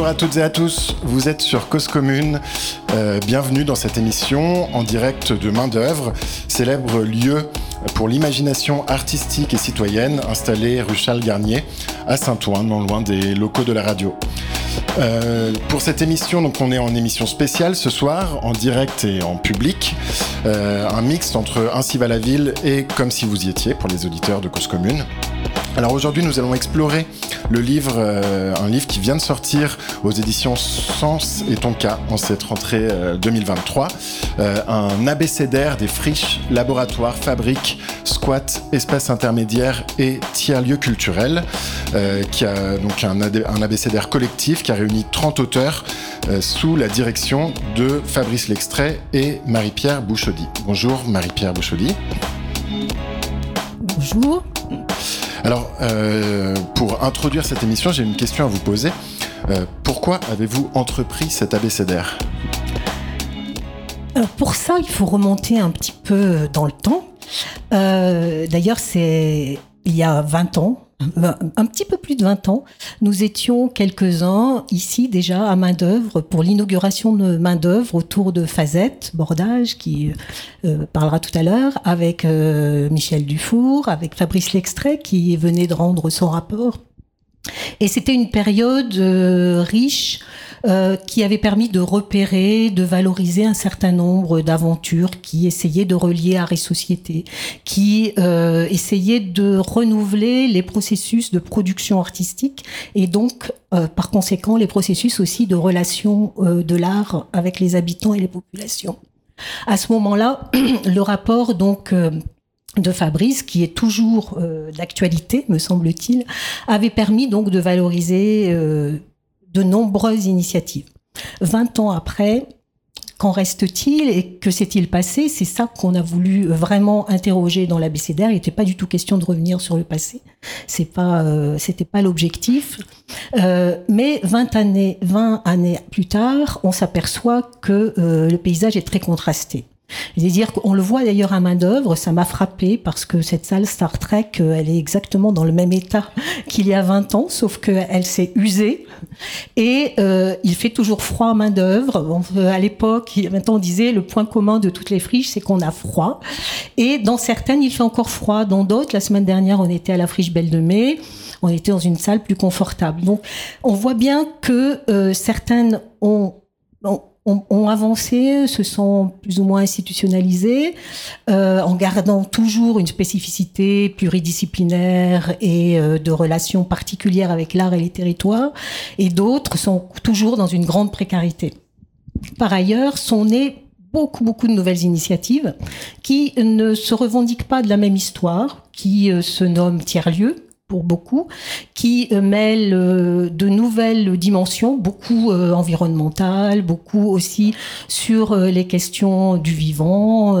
Bonjour à toutes et à tous, vous êtes sur Cause Commune. Euh, bienvenue dans cette émission en direct de Main d'œuvre, célèbre lieu pour l'imagination artistique et citoyenne installé rue Charles Garnier à Saint-Ouen, non loin des locaux de la radio. Euh, pour cette émission, donc on est en émission spéciale ce soir, en direct et en public. Euh, un mix entre Ainsi va la ville et Comme si vous y étiez pour les auditeurs de Cause Commune. Alors aujourd'hui, nous allons explorer le livre, euh, un livre qui vient de sortir aux éditions Sens et Tonka en cette rentrée 2023. un abécédaire des friches, laboratoires, fabriques, squats, espaces intermédiaires et tiers-lieux culturels, qui a donc un, un abécédaire collectif qui a réuni 30 auteurs euh, sous la direction de Fabrice Lextrait et Marie-Pierre Bouchaudy. Bonjour Marie-Pierre Bouchaudy. Bonjour. Alors, euh, pour introduire cette émission, j'ai une question à vous poser. Euh, pourquoi avez-vous entrepris cet abécédaire? Pour ça, il faut remonter un petit peu dans le temps. D'ailleurs, c'est il y a 20 ans, un petit peu plus de 20 ans, nous étions quelques-uns ici déjà à main d'œuvre pour l'inauguration de main d'œuvre autour de Fazette Bordage qui euh, parlera tout à l'heure avec euh, Michel Dufour, avec Fabrice Lextrait qui venait de rendre son rapport. Et c'était une période euh, riche euh, qui avait permis de repérer, de valoriser un certain nombre d'aventures qui essayaient de relier art et société, qui euh, essayaient de renouveler les processus de production artistique et donc euh, par conséquent les processus aussi de relation euh, de l'art avec les habitants et les populations. À ce moment-là, le rapport donc euh, de Fabrice, qui est toujours d'actualité, me semble-t-il, avait permis donc de valoriser de nombreuses initiatives. 20 ans après, qu'en reste-t-il et que s'est-il passé? C'est ça qu'on a voulu vraiment interroger dans l'abécédaire. Il n'était pas du tout question de revenir sur le passé. C'est pas, euh, c'était pas l'objectif. Euh, mais 20 années, 20 années plus tard, on s'aperçoit que euh, le paysage est très contrasté. C'est-à-dire qu'on le voit d'ailleurs à main d'œuvre, ça m'a frappé parce que cette salle Star Trek, euh, elle est exactement dans le même état qu'il y a 20 ans, sauf qu'elle s'est usée et euh, il fait toujours froid à main d'œuvre. À l'époque, maintenant on disait le point commun de toutes les friches, c'est qu'on a froid. Et dans certaines, il fait encore froid. Dans d'autres, la semaine dernière, on était à la friche Belle de Mai on était dans une salle plus confortable. Donc, on voit bien que euh, certaines ont, ont, avancé, se sont plus ou moins institutionnalisés, euh, en gardant toujours une spécificité pluridisciplinaire et euh, de relations particulières avec l'art et les territoires, et d'autres sont toujours dans une grande précarité. Par ailleurs, sont nées beaucoup, beaucoup de nouvelles initiatives qui ne se revendiquent pas de la même histoire, qui euh, se nomment tiers-lieux, pour beaucoup, qui euh, mêle euh, de nouvelles dimensions, beaucoup euh, environnementales, beaucoup aussi sur les questions du vivant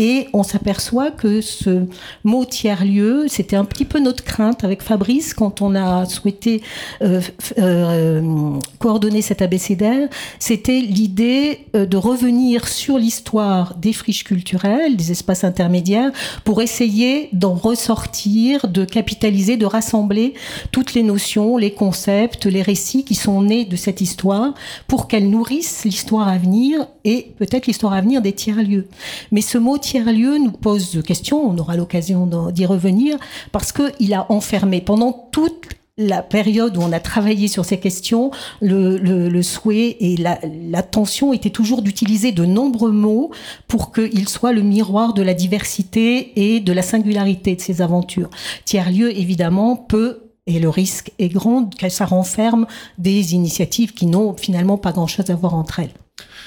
et on s'aperçoit que ce mot tiers-lieu, c'était un petit peu notre crainte avec Fabrice quand on a souhaité euh, euh, coordonner cet abécédaire. C'était l'idée euh, de revenir sur l'histoire des friches culturelles, des espaces intermédiaires, pour essayer d'en ressortir, de capitaliser, de rassembler toutes les notions, les concepts, les récits qui sont nés de cette histoire pour qu'elles nourrissent l'histoire à venir et peut-être l'histoire à venir des tiers-lieux. Mais ce mot tiers-lieu nous pose de questions, on aura l'occasion d'y revenir, parce qu'il a enfermé pendant toute la période où on a travaillé sur ces questions, le, souhait et l'attention la, était toujours d'utiliser de nombreux mots pour qu'il soit le miroir de la diversité et de la singularité de ces aventures. Tiers-lieu, évidemment, peut et le risque est grand que ça renferme des initiatives qui n'ont finalement pas grand-chose à voir entre elles.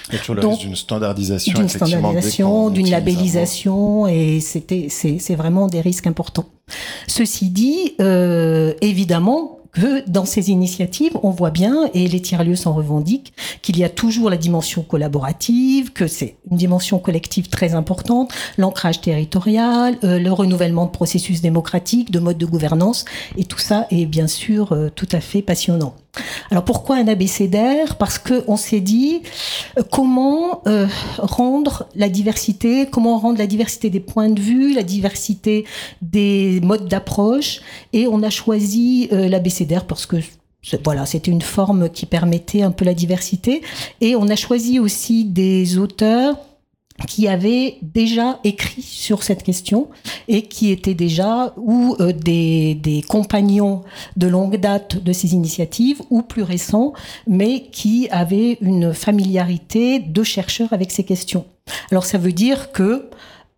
Il y a toujours le risque d'une standardisation, d'une standardisation, d'une labellisation, et c'était, c'est vraiment des risques importants. Ceci dit, euh, évidemment, que dans ces initiatives, on voit bien, et les tiers-lieux s'en revendiquent, qu'il y a toujours la dimension collaborative, que c'est une dimension collective très importante, l'ancrage territorial, euh, le renouvellement de processus démocratiques, de modes de gouvernance, et tout ça est bien sûr euh, tout à fait passionnant. Alors pourquoi un abécédaire? Parce qu'on s'est dit euh, comment euh, rendre la diversité, comment rendre la diversité des points de vue, la diversité des modes d'approche, et on a choisi euh, l'abécédaire parce que voilà, c'était une forme qui permettait un peu la diversité. Et on a choisi aussi des auteurs qui avaient déjà écrit sur cette question et qui étaient déjà ou euh, des, des, compagnons de longue date de ces initiatives ou plus récents, mais qui avaient une familiarité de chercheurs avec ces questions. Alors ça veut dire que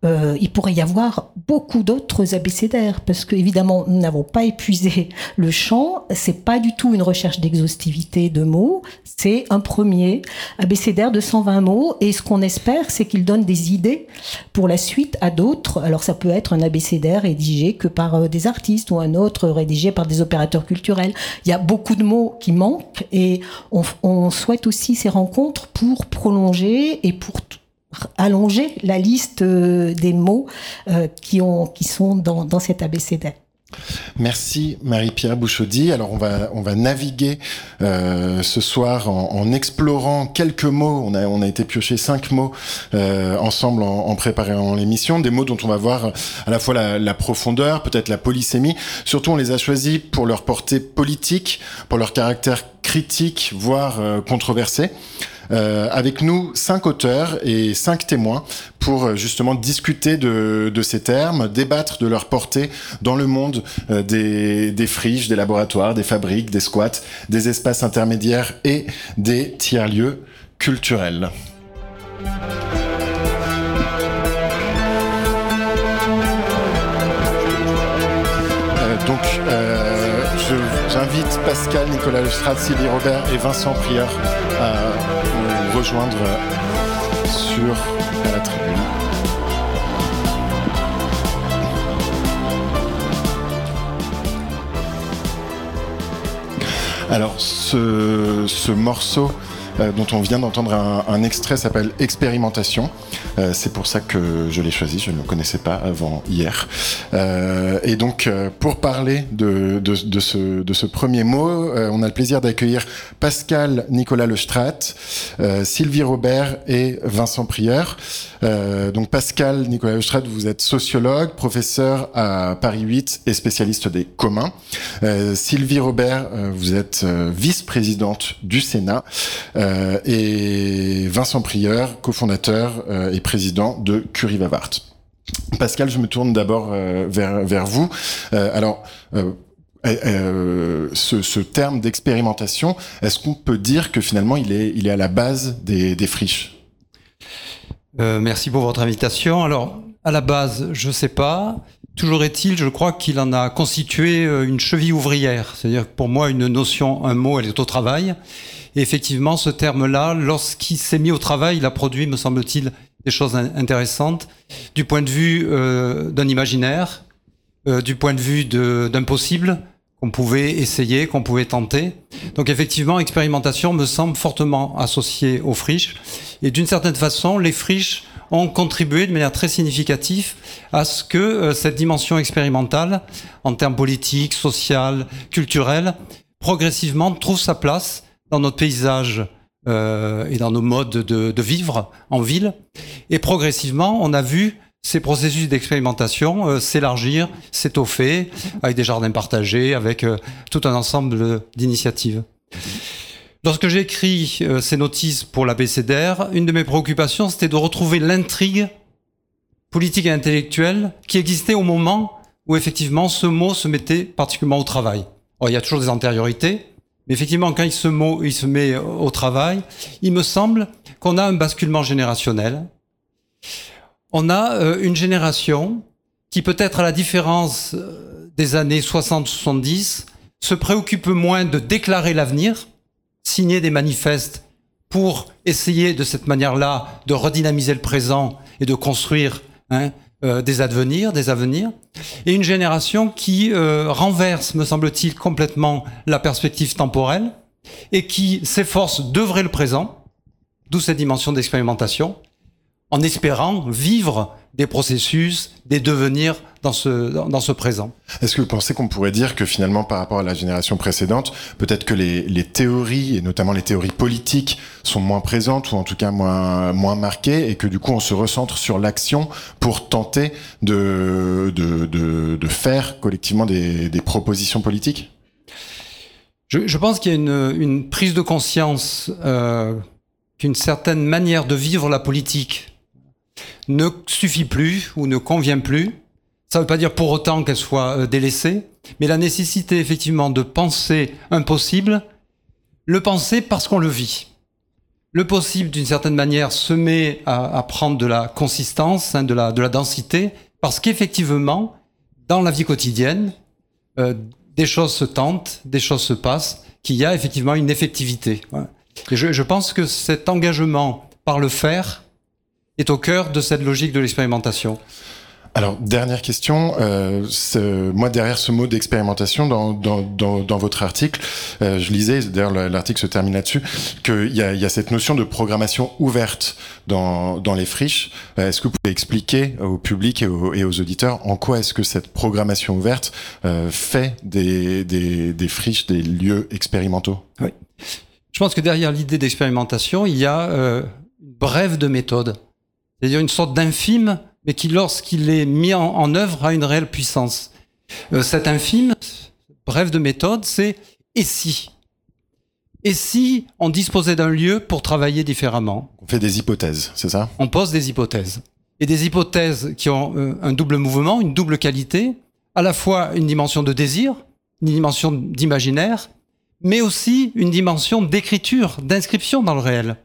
euh, il pourrait y avoir beaucoup d'autres abécédaires parce que évidemment nous n'avons pas épuisé le champ. C'est pas du tout une recherche d'exhaustivité de mots. C'est un premier abécédaire de 120 mots et ce qu'on espère, c'est qu'il donne des idées pour la suite à d'autres. Alors ça peut être un abécédaire rédigé que par euh, des artistes ou un autre rédigé par des opérateurs culturels. Il y a beaucoup de mots qui manquent et on, on souhaite aussi ces rencontres pour prolonger et pour allonger la liste euh, des mots euh, qui, ont, qui sont dans, dans cet abécédaire. Merci Marie-Pierre Bouchaudy. Alors on va on va naviguer euh, ce soir en, explorant quelques mots. On a on a été piocher cinq mots ensemble en, préparant l'émission, des mots dont on va voir à la fois la, profondeur, peut-être la polysémie. Surtout on les a choisis pour leur portée politique, pour leur caractère critique, voire controversé. Euh, avec nous cinq auteurs et cinq témoins pour euh, justement discuter de, ces termes, débattre de leur portée dans le monde euh, des, des friches, des laboratoires, des fabriques, des squats, des espaces intermédiaires et des tiers-lieux culturels. donc, j'invite Pascal, Nicolas Lestrade, Sylvie Robert et Vincent Prieur à rejoindre sur la tribune. Alors, ce, ce morceau euh, dont on vient d'entendre un, un, extrait s'appelle Expérimentation. Euh, c'est pour ça que je l'ai choisi, je ne le connaissais pas avant hier. Euh, et donc, euh, pour parler de, de, ce, de ce premier mot, on a le plaisir d'accueillir Pascal Nicolas Lestrat, Sylvie Robert et Vincent Prieur. donc, Pascal Nicolas Lestrat, vous êtes sociologue, professeur à Paris 8 et spécialiste des communs. Sylvie Robert, vous êtes vice-présidente du Sénat. Et Vincent Prieur, cofondateur euh, et président de Curie Vavart. Pascal, je me tourne d'abord euh, vers, vers vous. alors, euh, ce, terme d'expérimentation, est-ce qu'on peut dire que finalement il est, il est à la base des, friches? Euh, Merci pour votre invitation. Alors, à la base, je ne sais pas. Toujours est-il, je crois qu'il en a constitué une cheville ouvrière. C'est-à-dire que pour moi, une notion, un mot, elle est au travail. Et effectivement, ce terme-là, lorsqu'il s'est mis au travail, il a produit, me semble-t-il, des choses intéressantes du point de vue euh, d'un imaginaire, euh, du point de vue d'un possible qu'on pouvait essayer, qu'on pouvait tenter. Donc effectivement, expérimentation me semble fortement associée aux friches. Et d'une certaine façon, les friches ont contribué de manière très significative à ce que euh, cette dimension expérimentale, en termes politiques, sociales, culturels, progressivement trouve sa place dans notre paysage euh, et dans nos modes de, vivre en ville. Et progressivement, on a vu ces processus d'expérimentation euh, s'élargir, s'étoffer, avec des jardins partagés, avec euh, tout un ensemble d'initiatives. Lorsque j'ai écrit ces notices pour la BCDR, une de mes préoccupations, c'était de retrouver l'intrigue politique et intellectuelle qui existait au moment où effectivement ce mot se mettait particulièrement au travail. Il y a toujours des antériorités, mais effectivement, quand il se, met, au travail, il me semble qu'on a un basculement générationnel. On a euh, une génération qui peut-être à la différence euh, des années 60-70 se préoccupe moins de déclarer l'avenir, signer des manifestes pour essayer de cette manière-là de redynamiser le présent et de construire hein, euh, des advenirs, des avenirs, et une génération qui euh, renverse, me semble-t-il, complètement la perspective temporelle et qui s'efforce d'œuvrer le présent, d'où cette dimension d'expérimentation, en espérant vivre des processus, des devenirs dans ce, dans ce présent. Est-ce que vous pensez qu'on pourrait dire que finalement, par rapport à la génération précédente, peut-être que les, les, théories, et notamment les théories politiques, sont moins présentes ou en tout cas moins, moins marquées, et que du coup, on se recentre sur l'action pour tenter de, de, de, de faire collectivement des, des propositions politiques? Je, je, pense qu'il y a une, une, prise de conscience euh, qu'une certaine manière de vivre la politique ne suffit plus ou ne convient plus. Ça ne veut pas dire pour autant qu'elle soit euh, délaissée, mais la nécessité effectivement de penser impossible, le penser parce qu'on le vit. Le possible, d'une certaine manière, se met à, prendre de la consistance, hein, de, la, de la densité, parce qu'effectivement, dans la vie quotidienne, euh, des choses se tentent, des choses se passent, qu'il y a effectivement une effectivité. Je pense que cet engagement par le faire est au cœur de cette logique de l'expérimentation. Alors, dernière question. Euh, moi, derrière ce mot d'expérimentation, dans, dans, dans, dans, votre article, euh, je lisais, d'ailleurs l'article se termine là-dessus, qu'il y a, y a cette notion de programmation ouverte dans, dans les friches. Euh, est-ce que vous pouvez expliquer au public et aux, et aux auditeurs en quoi est-ce que cette programmation ouverte euh, fait des, des, des friches des lieux expérimentaux? Oui. Je pense que derrière l'idée d'expérimentation, il y a euh, une brève de méthode, c'est-à-dire une sorte d'infime mais qui, lorsqu'il est mis en, en, œuvre, a une réelle puissance. Euh, cet infime, bref de méthode, c'est et si? Et si on disposait d'un lieu pour travailler différemment? On fait des hypothèses, c'est ça? On pose des hypothèses. Et des hypothèses qui ont euh, un double mouvement, une double qualité, à la fois une dimension de désir, une dimension d'imaginaire, mais aussi une dimension d'écriture, d'inscription dans le réel.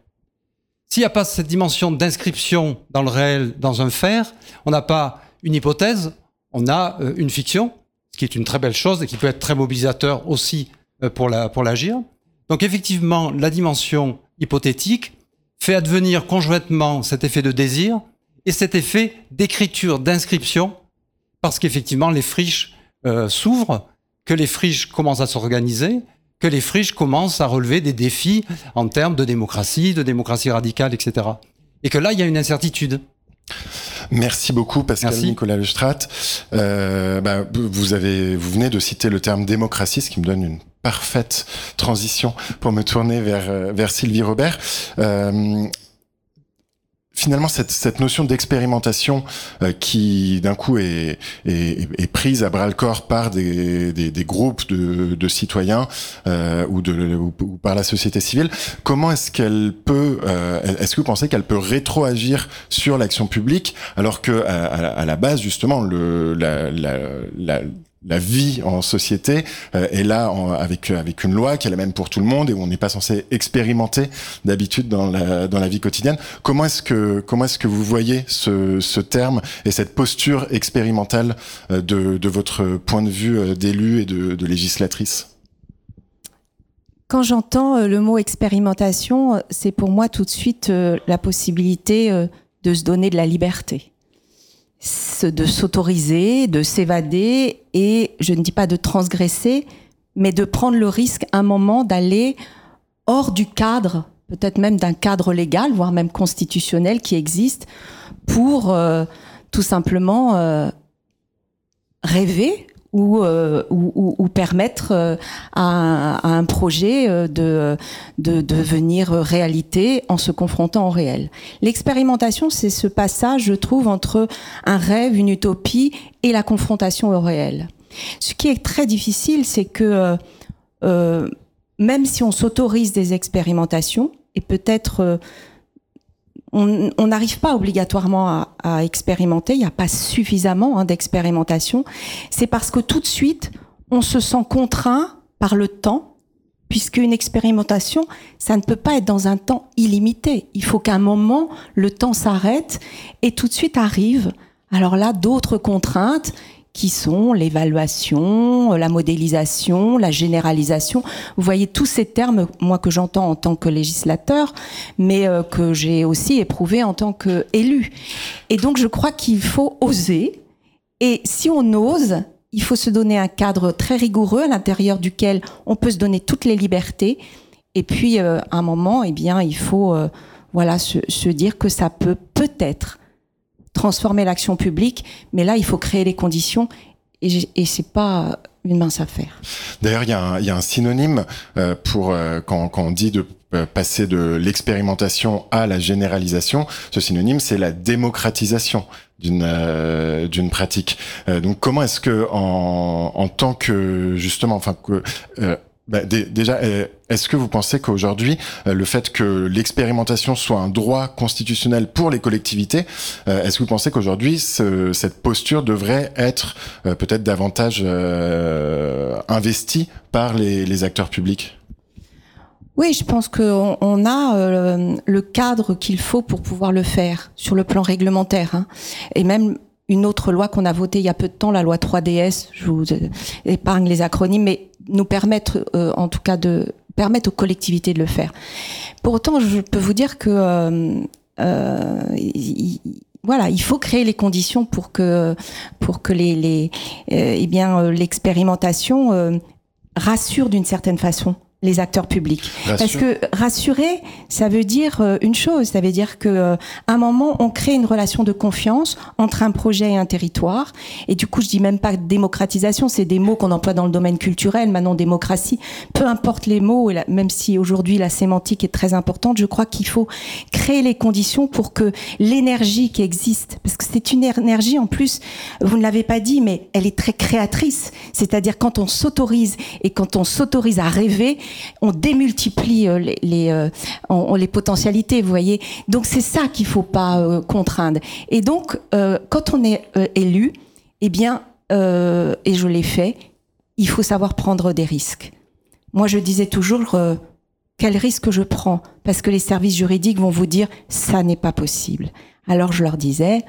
S'il n'y a pas cette dimension d'inscription dans le réel, dans un faire, on n'a pas une hypothèse, on a euh, une fiction, ce qui est une très belle chose et qui peut être très mobilisateur aussi euh, pour la pour l'agir. Donc effectivement, la dimension hypothétique fait advenir conjointement cet effet de désir et cet effet d'écriture, d'inscription, parce qu'effectivement les friches euh, s'ouvrent, que les friches commencent à s'organiser, que les friches commencent à relever des défis en termes de démocratie, de démocratie radicale, etc. Et que là, il y a une incertitude. Merci beaucoup Pascal Merci. Nicolas Lestrat. Euh, bah, vous avez, vous venez de citer le terme démocratie, ce qui me donne une parfaite transition pour me tourner vers vers Sylvie Robert. Euh, finalement cette, cette notion d'expérimentation euh, qui d'un coup est, est, est, prise à bras le corps par des, des, des groupes de, de citoyens euh, ou, de, ou, par la société civile, comment est-ce qu'elle peut, euh, est-ce que vous pensez qu'elle peut rétroagir sur l'action publique alors que à, à, la base justement le, la, la, la la vie en société euh, est là avec avec une loi qui est la même pour tout le monde et où on n'est pas censé expérimenter d'habitude dans la dans la vie quotidienne. Comment est-ce que comment est-ce que vous voyez ce, ce terme et cette posture expérimentale euh, de, de votre point de vue euh, d'élu et de, de législatrice? Quand j'entends le mot expérimentation, c'est pour moi tout de suite la possibilité de se donner de la liberté de s'autoriser, de s'évader et je ne dis pas de transgresser, mais de prendre le risque un moment d'aller hors du cadre, peut-être même d'un cadre légal, voire même constitutionnel qui existe, pour euh, tout simplement euh, rêver ou, euh, ou, permettre euh, à, un projet euh, de, de, de devenir réalité en se confrontant au réel. L'expérimentation, c'est ce passage, je trouve, entre un rêve, une utopie et la confrontation au réel. Ce qui est très difficile, c'est que même si on s'autorise des expérimentations, et peut-être on n'arrive pas obligatoirement à, expérimenter, il n'y a pas suffisamment hein, d'expérimentation, c'est parce que tout de suite, on se sent contraint par le temps, puisqu'une expérimentation, ça ne peut pas être dans un temps illimité. Il faut qu'à un moment, le temps s'arrête et tout de suite arrive, alors là, d'autres contraintes qui sont l'évaluation, la modélisation, la généralisation. Vous voyez tous ces termes, moi que j'entends en tant que législateur, mais euh, que j'ai aussi éprouvé en tant qu'élu. Et donc je crois qu'il faut oser. Et si on ose, il faut se donner un cadre très rigoureux à l'intérieur duquel on peut se donner toutes les libertés. Et puis, euh, à un moment, eh bien, il faut, euh, voilà, se, se dire que ça peut peut-être transformer l'action publique, mais là, il faut créer les conditions et, et c'est pas une mince affaire. D'ailleurs, il y, a un synonyme euh, pour euh, quand, quand, on dit de euh, passer de l'expérimentation à la généralisation. Ce synonyme, c'est la démocratisation d'une euh, d'une pratique. donc, comment est-ce que en, en tant que justement, enfin que bah, déjà, euh, est-ce que vous pensez qu'aujourd'hui, euh, le fait que l'expérimentation soit un droit constitutionnel pour les collectivités, euh, est-ce que vous pensez qu'aujourd'hui, cette posture devrait être peut-être davantage investie par les, acteurs publics? Oui, je pense qu'on on a le cadre qu'il faut pour pouvoir le faire sur le plan réglementaire. Hein. Et même une autre loi qu'on a votée il y a peu de temps, la loi 3DS, je vous épargne les acronymes, mais nous permettre, euh, en tout cas, de permettre aux collectivités de le faire. Pour autant, je peux vous dire que euh, euh, voilà, il faut créer les conditions pour que pour que les eh bien l'expérimentation rassure d'une certaine façon les acteurs publics. Parce que rassurer, ça veut dire euh, une chose, ça veut dire que euh, un moment on crée une relation de confiance entre un projet et un territoire. Et du coup, je dis même pas démocratisation, c'est des mots qu'on emploie dans le domaine culturel. Maintenant, démocratie, peu importe les mots, même si aujourd'hui la sémantique est très importante, je crois qu'il faut créer les conditions pour que l'énergie qui existe, parce que c'est une énergie en plus, vous ne l'avez pas dit, mais elle est très créatrice. C'est-à-dire quand on s'autorise et quand on s'autorise à rêver on démultiplie euh, les, euh, les, potentialités, vous voyez. Donc c'est ça qu'il faut pas euh, contraindre. Et donc quand on est élu, eh bien, et je l'ai fait, il faut savoir prendre des risques. Moi, je disais toujours quel risque je prends? Parce que les services juridiques vont vous dire ça n'est pas possible. Alors je leur disais,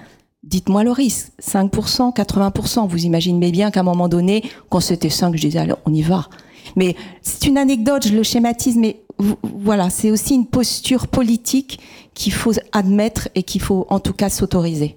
dites-moi le risque, 5%, 80%. Vous imaginez bien qu'à un moment donné, quand c'était 5, je disais allez, on y va. Mais c'est une anecdote, je le schématise, mais voilà, c'est aussi une posture politique qu'il faut admettre et qu'il faut en tout cas s'autoriser.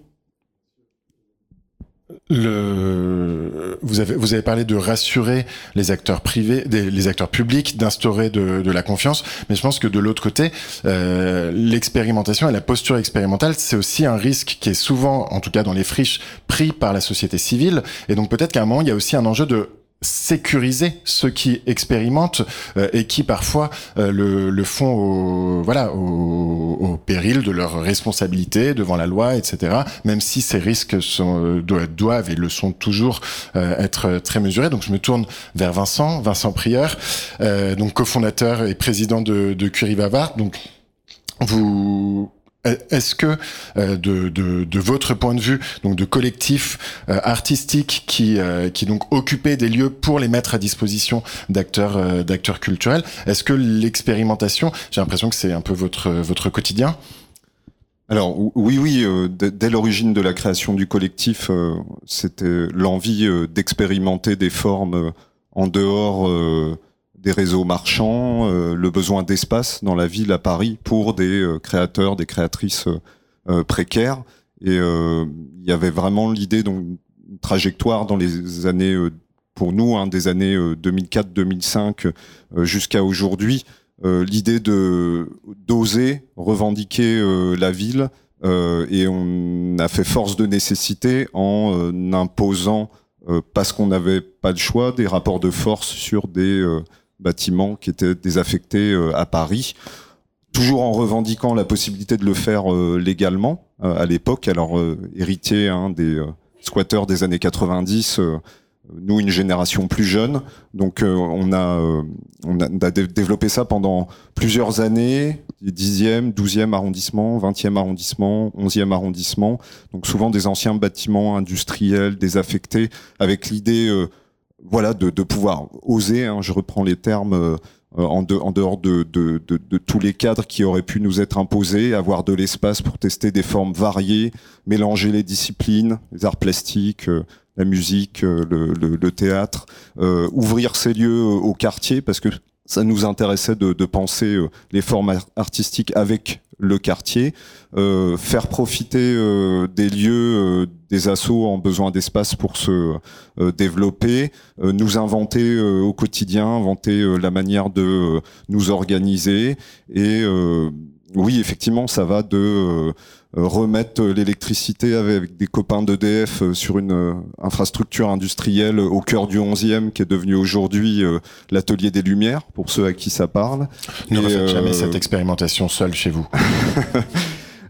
Le, vous avez vous avez parlé de rassurer les acteurs privés, les acteurs publics, d'instaurer de, de, la confiance, mais je pense que de l'autre côté, euh, l'expérimentation et la posture expérimentale, c'est aussi un risque qui est souvent, en tout cas dans les friches, pris par la société civile, et donc peut-être qu'à un moment il y a aussi un enjeu de sécuriser ceux qui expérimentent euh, et qui parfois euh, le, le, font au, voilà, au, au, péril de leur responsabilité devant la loi, etc. Même si ces risques sont, euh, doivent, et le sont toujours être très mesurés. Donc je me tourne vers Vincent, Vincent Prieur, donc cofondateur et président de, de Curie Bavard. Donc vous est-ce que euh, de, de, de, votre point de vue, donc de collectifs euh, artistiques qui, euh, qui donc occupaient des lieux pour les mettre à disposition d'acteurs d'acteurs culturels, est-ce que l'expérimentation, j'ai l'impression que c'est un peu votre votre quotidien? Alors oui, oui, dès l'origine de la création du collectif, c'était l'envie d'expérimenter des formes en dehors des réseaux marchands, euh, le besoin d'espace dans la ville à Paris pour des euh, créateurs, des créatrices euh, précaires. Et il y avait vraiment l'idée donc une trajectoire dans les années pour nous hein, des années 2004-2005 jusqu'à aujourd'hui l'idée de d'oser revendiquer la ville et on a fait force de nécessité en imposant parce qu'on n'avait pas de choix des rapports de force sur des bâtiments qui étaient désaffectés euh, à Paris, toujours en revendiquant la possibilité de le faire euh, légalement euh, à l'époque. Alors héritier hein, des squatteurs des années 90 nous une génération plus jeune. Donc on a on a, développé ça pendant plusieurs années, 10e, 12e arrondissement, 20e arrondissement, 11e arrondissement. Donc souvent des anciens bâtiments industriels désaffectés avec l'idée voilà, de, pouvoir oser, hein, je reprends les termes euh, en, dehors de, tous les cadres qui auraient pu nous être imposés, avoir de l'espace pour tester des formes variées, mélanger les disciplines, les arts plastiques, euh, la musique, euh, le, théâtre, ouvrir ces lieux au quartier parce que ça nous intéressait de, penser les formes artistiques avec le quartier, euh, faire profiter euh, des lieux, euh, des assauts en besoin d'espace pour se développer, nous inventer au quotidien, inventer la manière de nous organiser. Et oui, effectivement, ça va de euh, remettre l'électricité avec des copains d'EDF euh, sur une euh, infrastructure industrielle au cœur du 11e qui est devenu aujourd'hui l'atelier des Lumières pour ceux à qui ça parle. Ne refaites jamais cette expérimentation seule chez vous.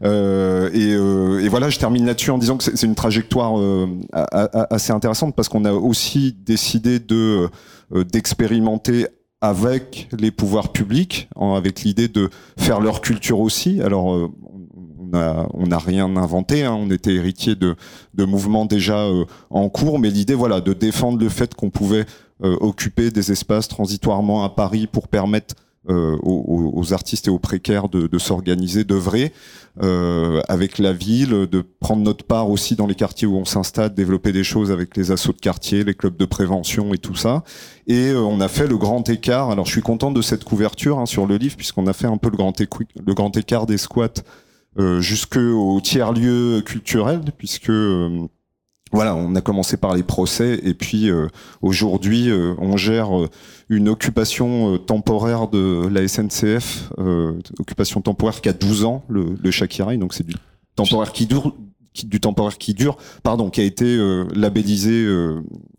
Euh, et, euh, et, voilà, je termine là-dessus en disant que c'est une trajectoire euh, assez intéressante parce qu'on a aussi décidé de d'expérimenter avec les pouvoirs publics, avec l'idée de faire leur culture aussi. Alors, on n'a on a rien inventé, hein. on était héritier de, de mouvements déjà en cours, mais l'idée, voilà, de défendre le fait qu'on pouvait occuper des espaces transitoirement à Paris pour permettre euh, aux, artistes et aux précaires de, de s'organiser, d'œuvrer euh, avec la ville, de prendre notre part aussi dans les quartiers où on s'installe, développer des choses avec les assauts de quartier, les clubs de prévention et tout ça. Et euh, on a fait le grand écart. Alors je suis content de cette couverture hein, sur le livre puisqu'on a fait un peu le grand, le grand écart des squats euh, jusqu'au tiers lieu culturel puisque euh, voilà, on a commencé par les procès et puis euh, aujourd'hui euh, on gère euh, une occupation temporaire de la SNCF, occupation temporaire qui a 12 ans, le, le donc c'est du temporaire qui dure, du temporaire qui dure, pardon, qui a été labellisé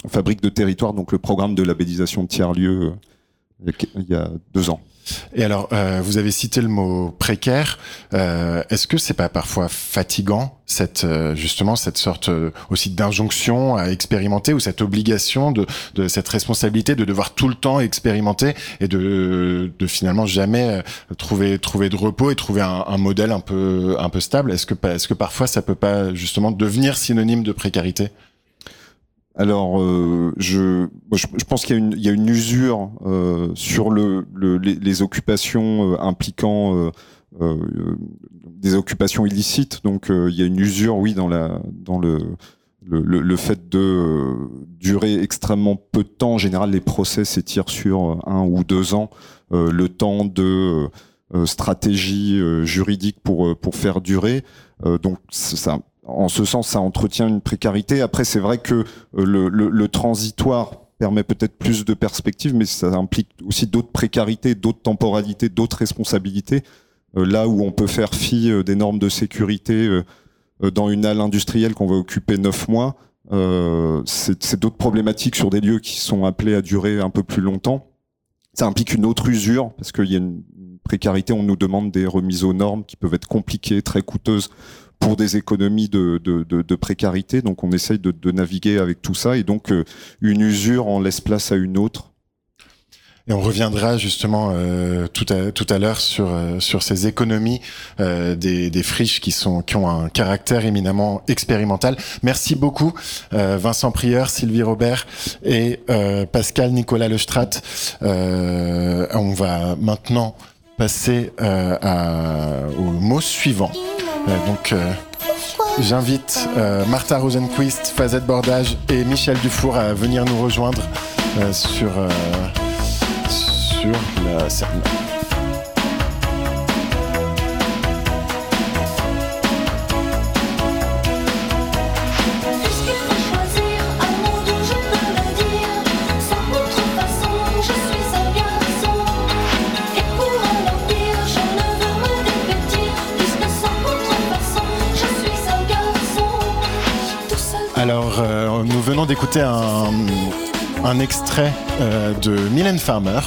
fabrique de territoire, donc le programme de labellisation de tiers lieu il y a deux ans. Et alors, euh, vous avez cité le mot précaire. Euh, Est-ce que c'est pas parfois fatigant cette euh, justement cette sorte euh, aussi d'injonction à expérimenter ou cette obligation de, de, cette responsabilité de devoir tout le temps expérimenter et de, de finalement jamais trouver trouver de repos et trouver un, un modèle un peu un peu stable? Est-ce que est-ce que parfois ça peut pas justement devenir synonyme de précarité? Alors, euh, je, je, pense qu'il y, y, a une usure euh, sur le, le les, les, occupations euh, impliquant euh, euh, des occupations illicites. Donc, il y a une usure, oui, dans, la, dans le, le, le fait de durer extrêmement peu de temps. En général, les procès s'étirent sur un ou deux ans. le temps de stratégie juridique pour, pour faire durer. donc, ça en ce sens, ça entretient une précarité. Après, c'est vrai que euh, le, transitoire permet peut-être plus de perspectives, mais ça implique aussi d'autres précarités, d'autres temporalités, d'autres responsabilités. Euh, là où on peut faire fi euh, des normes de sécurité dans une halle industrielle qu'on va occuper neuf mois, c'est d'autres problématiques sur des lieux qui sont appelés à durer un peu plus longtemps. Ça implique une autre usure, parce qu'il y a une précarité, on nous demande des remises aux normes qui peuvent être compliquées, très coûteuses pour des économies de, de, de, précarité. Donc on essaye de, naviguer avec tout ça et donc euh, une usure en laisse place à une autre. Et on reviendra justement euh, tout à tout à l'heure sur euh, sur ces économies des, des friches qui sont qui ont un caractère éminemment expérimental. Merci beaucoup Vincent Prieur, Sylvie Robert et Pascal Nicolas Lestrat. on va maintenant passer au mot suivant. Euh, donc, euh, j'invite euh, Martha Rosenquist, Fazette Bordage et Michel Dufour à venir nous rejoindre sur, sur la scène. Venons d'écouter un, extrait euh, de Mylène Farmer,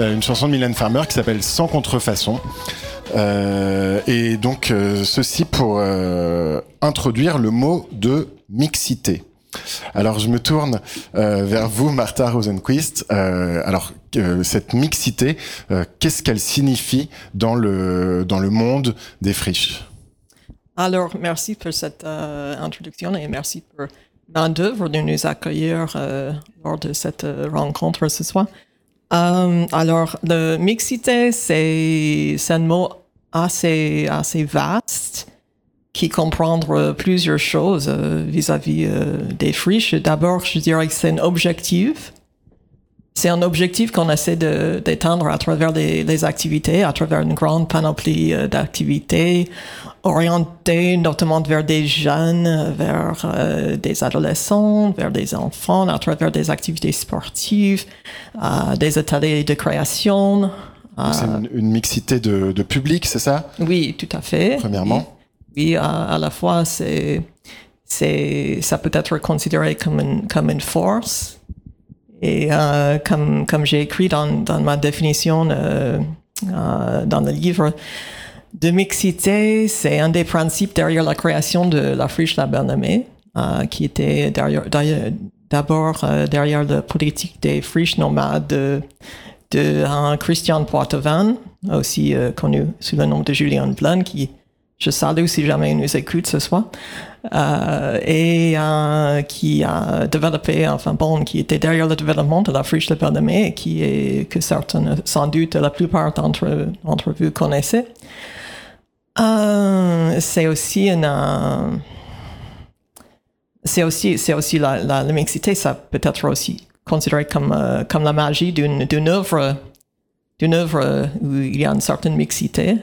euh, une chanson de Mylène Farmer qui s'appelle Sans contrefaçon. Euh, et donc, ceci pour introduire le mot de mixité. Alors, je me tourne vers vous, Martha Rosenquist. alors, cette mixité, qu'est-ce qu'elle signifie dans le, dans le monde des friches? Alors, merci pour cette introduction et merci pour main d'œuvre de nous accueillir euh, lors de cette euh, rencontre ce soir. alors, le mixité, c'est un mot assez, assez vaste qui comprend plusieurs choses vis-à-vis des friches. D'abord, je dirais que c'est un objectif. C'est un objectif qu'on essaie d'éteindre à travers les, les, activités, à travers une grande panoplie d'activités orienté notamment vers des jeunes, vers euh, des adolescents, vers des enfants, à travers des activités sportives, euh, des ateliers de création. c'est une, mixité de, de public, c'est ça? Oui, tout à fait. Premièrement. Oui, à, la fois, c'est, c'est, ça peut être considéré comme une, comme une force. Et euh, comme, comme j'ai écrit dans, dans ma définition dans le livre, de mixité, c'est un des principes derrière la création de la friche La Bernamée, euh, qui était d'abord euh, derrière la politique des friches nomades de, de Christian Poitevin, aussi euh, connu sous le nom de Julien Blanc, qui je salue si jamais il nous écoute ce soir, euh, et euh, qui a développé, enfin bon, qui était derrière le développement de la friche de et qui est, que certains, sans doute la plupart d'entre, vous connaissez. Euh, c'est aussi une, c'est aussi, c'est aussi la, la, mixité, ça peut être aussi considéré comme, comme la magie d'une œuvre, d'une œuvre où il y a une certaine mixité,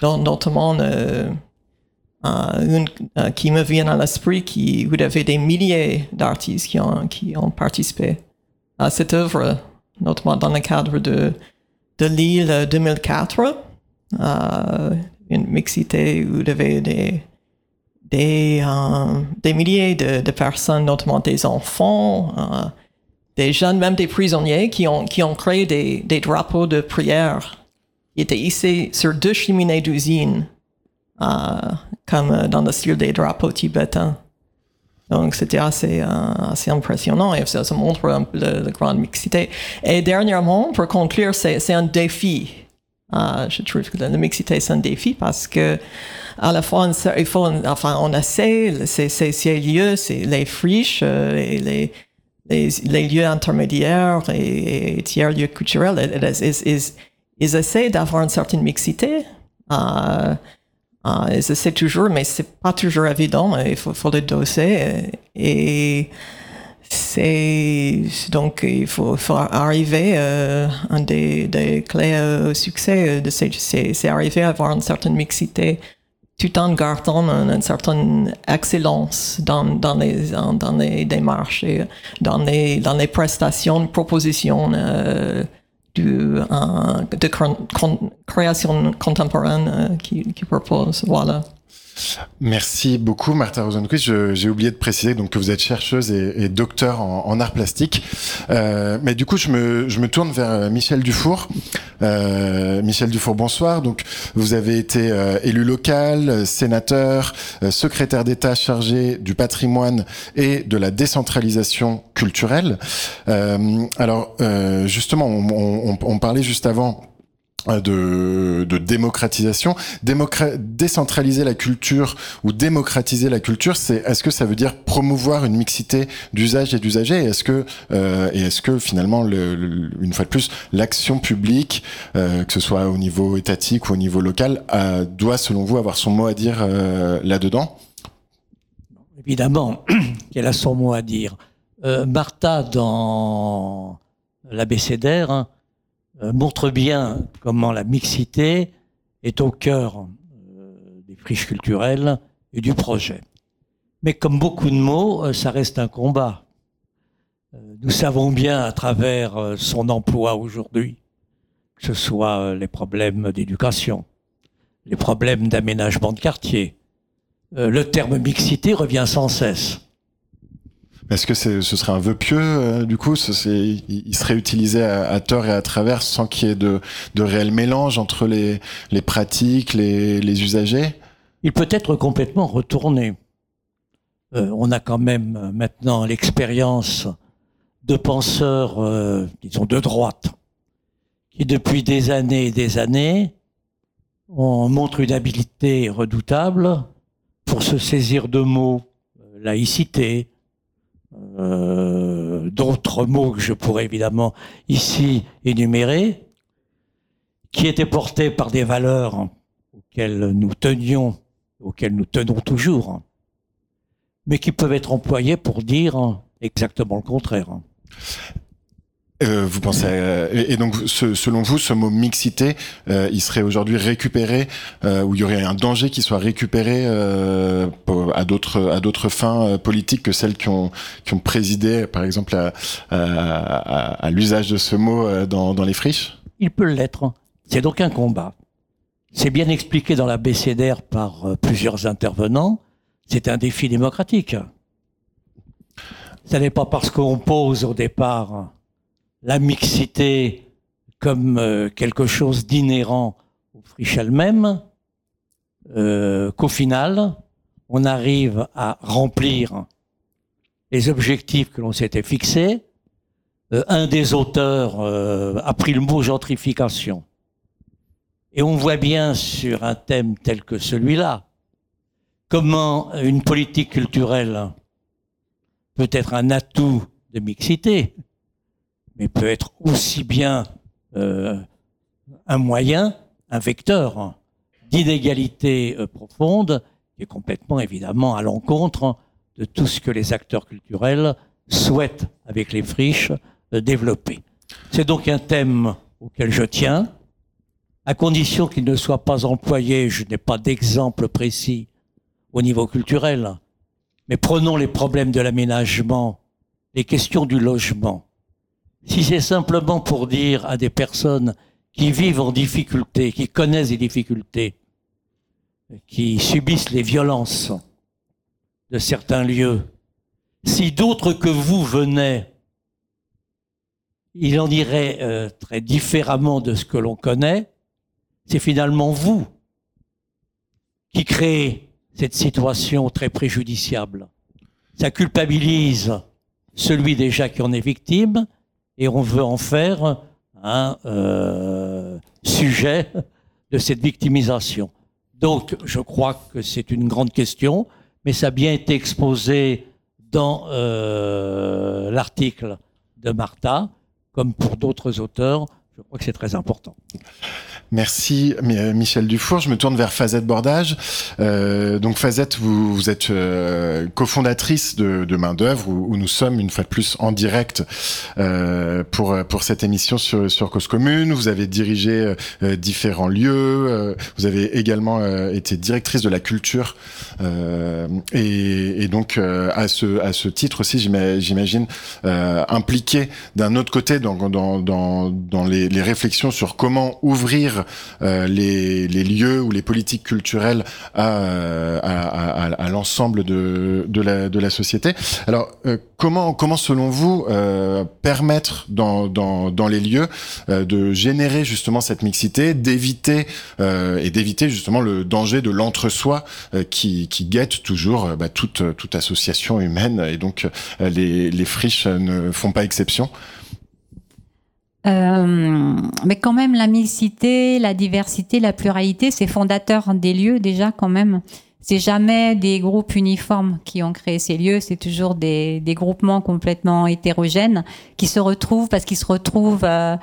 dont, notamment euh, une euh, qui me vient à l'esprit, qui vous avez des milliers d'artistes qui ont, qui ont participé à cette œuvre, notamment dans le cadre de, de l'île 2004 euh, une mixité où il y avait des, des, des milliers de, personnes, notamment des enfants, des jeunes, même des prisonniers, qui ont, qui ont créé des, des drapeaux de prière qui étaient hissés sur deux cheminées d'usine, euh, comme dans le style des drapeaux tibétains. Donc, c'était assez, assez impressionnant et ça, montre un peu la grande mixité. Et dernièrement, pour conclure, c'est un défi je trouve que la mixité c'est un défi parce que à la fois il faut enfin on essaie ces, ces, lieux les friches euh, les, lieux intermédiaires et, et, tiers lieux culturels ils essaient d'avoir une certaine mixité uh, uh, ils essaient toujours mais c'est pas toujours évident il faut, le doser et, et c'est donc il faut, arriver euh, un des, clés au succès de ces c'est arriver à avoir une certaine mixité tout en gardant une, certaine excellence dans, dans les dans les démarches dans les dans les prestations propositions euh, de création contemporaine euh, qui, qui propose voilà Merci beaucoup, Martha Rosenquist. J'ai oublié de préciser donc que vous êtes chercheuse et, et docteur en, en, art plastique. Euh, mais du coup, je me, je me tourne vers euh, Michel Dufour. Euh, Michel Dufour, bonsoir. Donc, vous avez été euh, élu local, sénateur, euh, secrétaire d'État chargé du patrimoine et de la décentralisation culturelle. Euh, alors, justement, on, on, on parlait juste avant de, de démocratisation. Démocra décentraliser la culture ou démocratiser la culture, c'est est-ce que ça veut dire promouvoir une mixité d'usage et d'usagers? Euh, et est-ce que finalement, le, le, une fois de plus, l'action publique, euh, que ce soit au niveau étatique ou au niveau local, euh, doit, selon vous, avoir son mot à dire euh, là-dedans? Évidemment qu'elle a son mot à dire. Euh, Martha, dans l'abécédaire, hein, euh, montre bien comment la mixité est au cœur euh, des friches culturelles et du projet. Mais comme beaucoup de mots, euh, ça reste un combat. Nous savons bien à travers son emploi aujourd'hui, que ce soit les problèmes d'éducation, les problèmes d'aménagement de quartier, le terme mixité revient sans cesse. Est-ce que ce serait un vœu pieux, euh, du coup Il serait utilisé à, tort et à travers sans qu'il y ait de, réel mélange entre les, pratiques, les, usagers? Il peut être complètement retourné. Euh, on a quand même maintenant l'expérience de penseurs, euh, disons, de droite, qui depuis des années et des années, on montre une habileté redoutable pour se saisir de mots, euh, laïcité, euh, d'autres mots que je pourrais évidemment ici énumérer, qui étaient portés par des valeurs auxquelles nous tenions, auxquelles nous tenons toujours, mais qui peuvent être employés pour dire exactement le contraire. Euh, vous pensez à, et, donc ce, selon vous ce mot mixité euh, il serait aujourd'hui récupéré euh, ou il y aurait un danger qui soit récupéré euh, à d'autres à d'autres fins euh, politiques que celles qui ont qui ont présidé par exemple à, à, à l'usage de ce mot euh, dans, dans les friches? Il peut l'être. C'est donc un combat. C'est bien expliqué dans la BCDR par plusieurs intervenants. C'est un défi démocratique. Ce n'est pas parce qu'on pose au départ la mixité comme euh, quelque chose d'inhérent aux friches elles-mêmes, euh, qu'au final, on arrive à remplir les objectifs que l'on s'était fixés euh, un des auteurs a pris le mot gentrification. Et on voit bien sur un thème tel que celui-là, comment une politique culturelle peut être un atout de mixité, mais peut être aussi bien euh, un moyen, un vecteur d'inégalité euh, profonde, qui est complètement évidemment à l'encontre de tout ce que les acteurs culturels souhaitent, avec les friches, euh, développer. C'est donc un thème auquel je tiens, à condition qu'il ne soit pas employé, je n'ai pas d'exemple précis au niveau culturel, mais prenons les problèmes de l'aménagement, les questions du logement. Si c'est simplement pour dire à des personnes qui vivent en difficulté, qui connaissent les difficultés, qui subissent les violences de certains lieux, si d'autres que vous venaient, il en irait euh, très différemment de ce que l'on connaît, c'est finalement vous qui créez cette situation très préjudiciable. Ça culpabilise celui déjà qui en est victime et on veut en faire un euh, sujet de cette victimisation. Donc je crois que c'est une grande question, mais ça a bien été exposé dans euh, l'article de Martha, comme pour d'autres auteurs. Je crois que c'est très important. Merci euh, Michel Dufour. Je me tourne vers Fazette Bordage. Euh, donc Fazette, vous, vous êtes euh, cofondatrice de, de Main d'œuvre où, nous sommes une fois de plus en direct euh, pour pour cette émission sur sur Cause Commune. Vous avez dirigé euh, différents lieux. vous avez également été directrice de la culture et, et, donc à ce à ce titre aussi, j'imagine impliqué d'un autre côté dans dans dans, dans les, les réflexions sur comment ouvrir euh, les, lieux ou les politiques culturelles à, à, l'ensemble de, de, la, de la société. Alors, euh, comment, comment selon vous euh, permettre dans, dans, dans les lieux de générer justement cette mixité, d'éviter et d'éviter justement le danger de l'entre-soi qui, qui guette toujours bah, toute, toute association humaine et donc les, les friches ne font pas exception? Euh, mais quand même, la mixité, la diversité, la pluralité, c'est fondateur des lieux déjà quand même. C'est jamais des groupes uniformes qui ont créé ces lieux, c'est toujours des, des, groupements complètement hétérogènes qui se retrouvent parce qu'ils se retrouvent euh,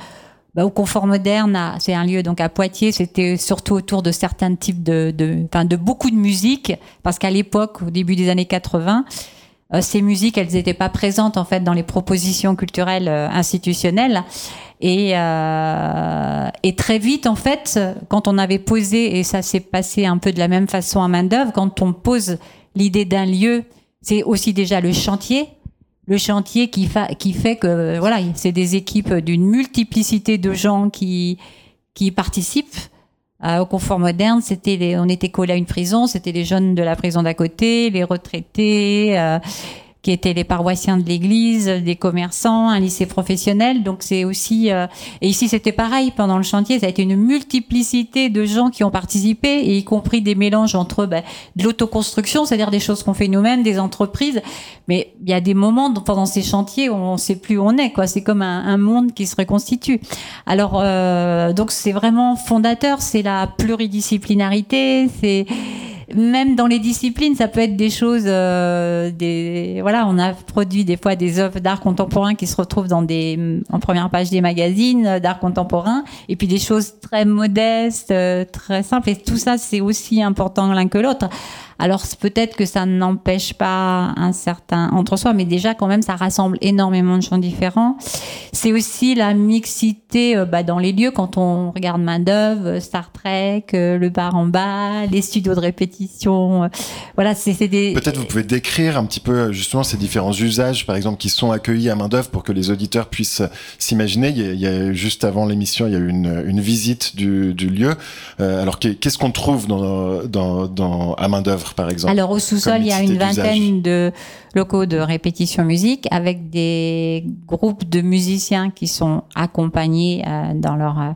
bah, au confort moderne. C'est un lieu donc à Poitiers, c'était surtout autour de certains types de, de, de beaucoup de musique parce qu'à l'époque, au début des années 80, euh, ces musiques, elles n'étaient pas présentes en fait dans les propositions culturelles institutionnelles. Et, euh, et, très vite, en fait, quand on avait posé, et ça s'est passé un peu de la même façon à main d'œuvre, quand on pose l'idée d'un lieu, c'est aussi déjà le chantier. Le chantier qui, fait que, voilà, c'est des équipes d'une multiplicité de gens qui, participent. Euh, au confort moderne, c'était on était collé à une prison, c'était les jeunes de la prison d'à côté, les retraités, euh, qui étaient les paroissiens de l'église, des commerçants, un lycée professionnel. Donc c'est aussi euh, et ici c'était pareil pendant le chantier, ça a été une multiplicité de gens qui ont participé, et y compris des mélanges entre ben, de l'autoconstruction, c'est-à-dire des choses qu'on fait nous-mêmes, des entreprises. Mais il y a des moments pendant ces chantiers où on ne sait plus où on est, quoi. C'est comme un, un, monde qui se reconstitue. Alors euh, donc c'est vraiment fondateur, c'est la pluridisciplinarité, c'est même dans les disciplines, ça peut être des choses, euh, des voilà, on a produit des fois des œuvres d'art contemporain qui se retrouvent dans des en première page des magazines euh, d'art contemporain, et puis des choses très modestes, euh, très simples. Et tout ça, c'est aussi important l'un que l'autre. Alors peut-être que ça n'empêche pas un certain entre-soi, mais déjà quand même ça rassemble énormément de champs différents. C'est aussi la mixité euh, bah, dans les lieux quand on regarde main d'œuvre, Star Trek, euh, le bar en bas, les studios de répétition. Euh, voilà, c'est des. Peut-être vous pouvez décrire un petit peu justement ces différents usages, par exemple, qui sont accueillis à main d'œuvre pour que les auditeurs puissent s'imaginer. Il, y a juste avant l'émission, il y a eu une, visite du, du lieu. alors qu'est-ce qu'on trouve dans, dans, dans à main d'œuvre d'œuvre, par exemple Alors au sous-sol, il y a une vingtaine de locaux de répétition musique avec des groupes de musiciens qui sont accompagnés euh, dans leur euh,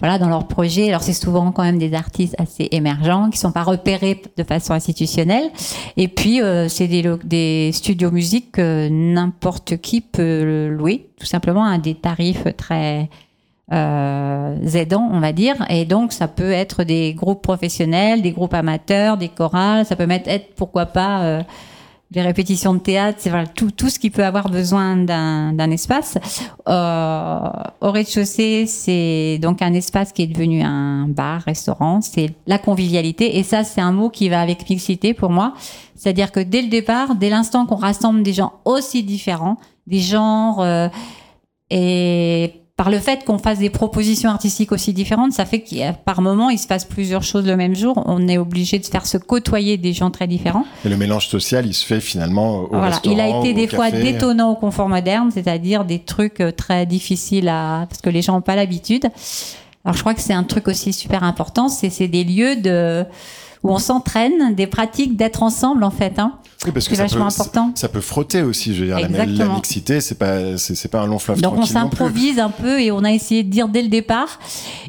voilà dans leur projet. Alors c'est souvent quand même des artistes assez émergents qui sont pas repérés de façon institutionnelle. Et puis euh, c'est des, des studios musique que n'importe qui peut louer, tout simplement à des tarifs très aidants, on va dire. Et donc, ça peut être des groupes professionnels, des groupes amateurs, des chorales. Ça peut être, pourquoi pas, euh, des répétitions de théâtre. C'est voilà, tout, tout ce qui peut avoir besoin d'un espace. Euh, au rez-de-chaussée, c'est donc un espace qui est devenu un bar, restaurant. C'est la convivialité. Et ça, c'est un mot qui va avec mixité pour moi. C'est-à-dire que dès le départ, dès l'instant qu'on rassemble des gens aussi différents, des genres, euh, et par le fait qu'on fasse des propositions artistiques aussi différentes, ça fait qu'il par moment, il se passe plusieurs choses le même jour. On est obligé de faire se côtoyer des gens très différents. Et le mélange social, il se fait finalement au voilà. Il a été des fois détonnant au confort moderne, c'est-à-dire des trucs euh, très difficiles à parce que les gens n'ont pas l'habitude. Alors je crois que c'est un truc aussi super important, c'est des lieux de où on s'entraîne, des pratiques d'être ensemble en fait. Hein. Oui, parce que c'est vachement important. Ça peut frotter aussi, je veux dire. La, la, mixité, c'est pas, c'est pas un long fleuve Donc on s'improvise un peu et on a essayé de dire dès le départ.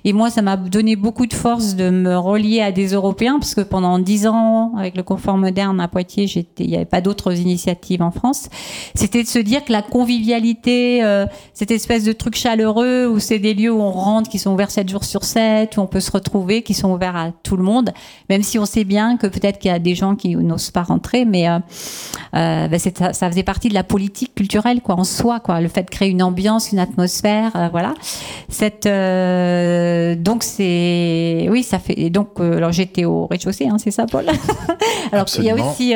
Et moi, ça m'a donné beaucoup de force de me relier à des Européens parce que pendant dix ans, avec le confort moderne à Poitiers, j'étais, il n'y avait pas d'autres initiatives en France. C'était de se dire que la convivialité, euh, cette espèce de truc chaleureux où c'est des lieux où on rentre, qui sont ouverts 7 jours sur 7, où on peut se retrouver, qui sont ouverts à tout le monde, même si on sait bien que peut-être qu'il y a des gens qui n'osent pas rentrer, mais euh, ben ça, ça, faisait partie de la politique culturelle quoi en soi quoi. Le fait de créer une ambiance une atmosphère euh, voilà. Cette euh, donc c'est oui ça fait donc alors j'étais au rez-de-chaussée hein, c'est ça Paul? Alors il y a aussi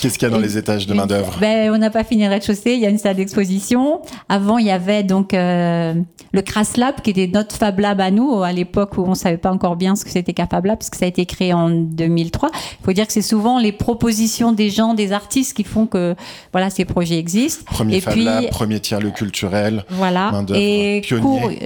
qu'est-ce qu'il y a dans les étages de main d'œuvre ben on n'a pas fini le rez-de-chaussée il y a une salle d'exposition. Avant il y avait donc le Crass Lab qui était notre Fab Lab à nous à l'époque où on savait pas encore bien ce que c'était qu'un Fab Lab parce que ça a été créé en 2003 il faut dire que c'est souvent les propositions des gens des artistes qui font que voilà ces projets existent. Premier et puis, Lab, premier tiers-lieu culturel. Voilà. Et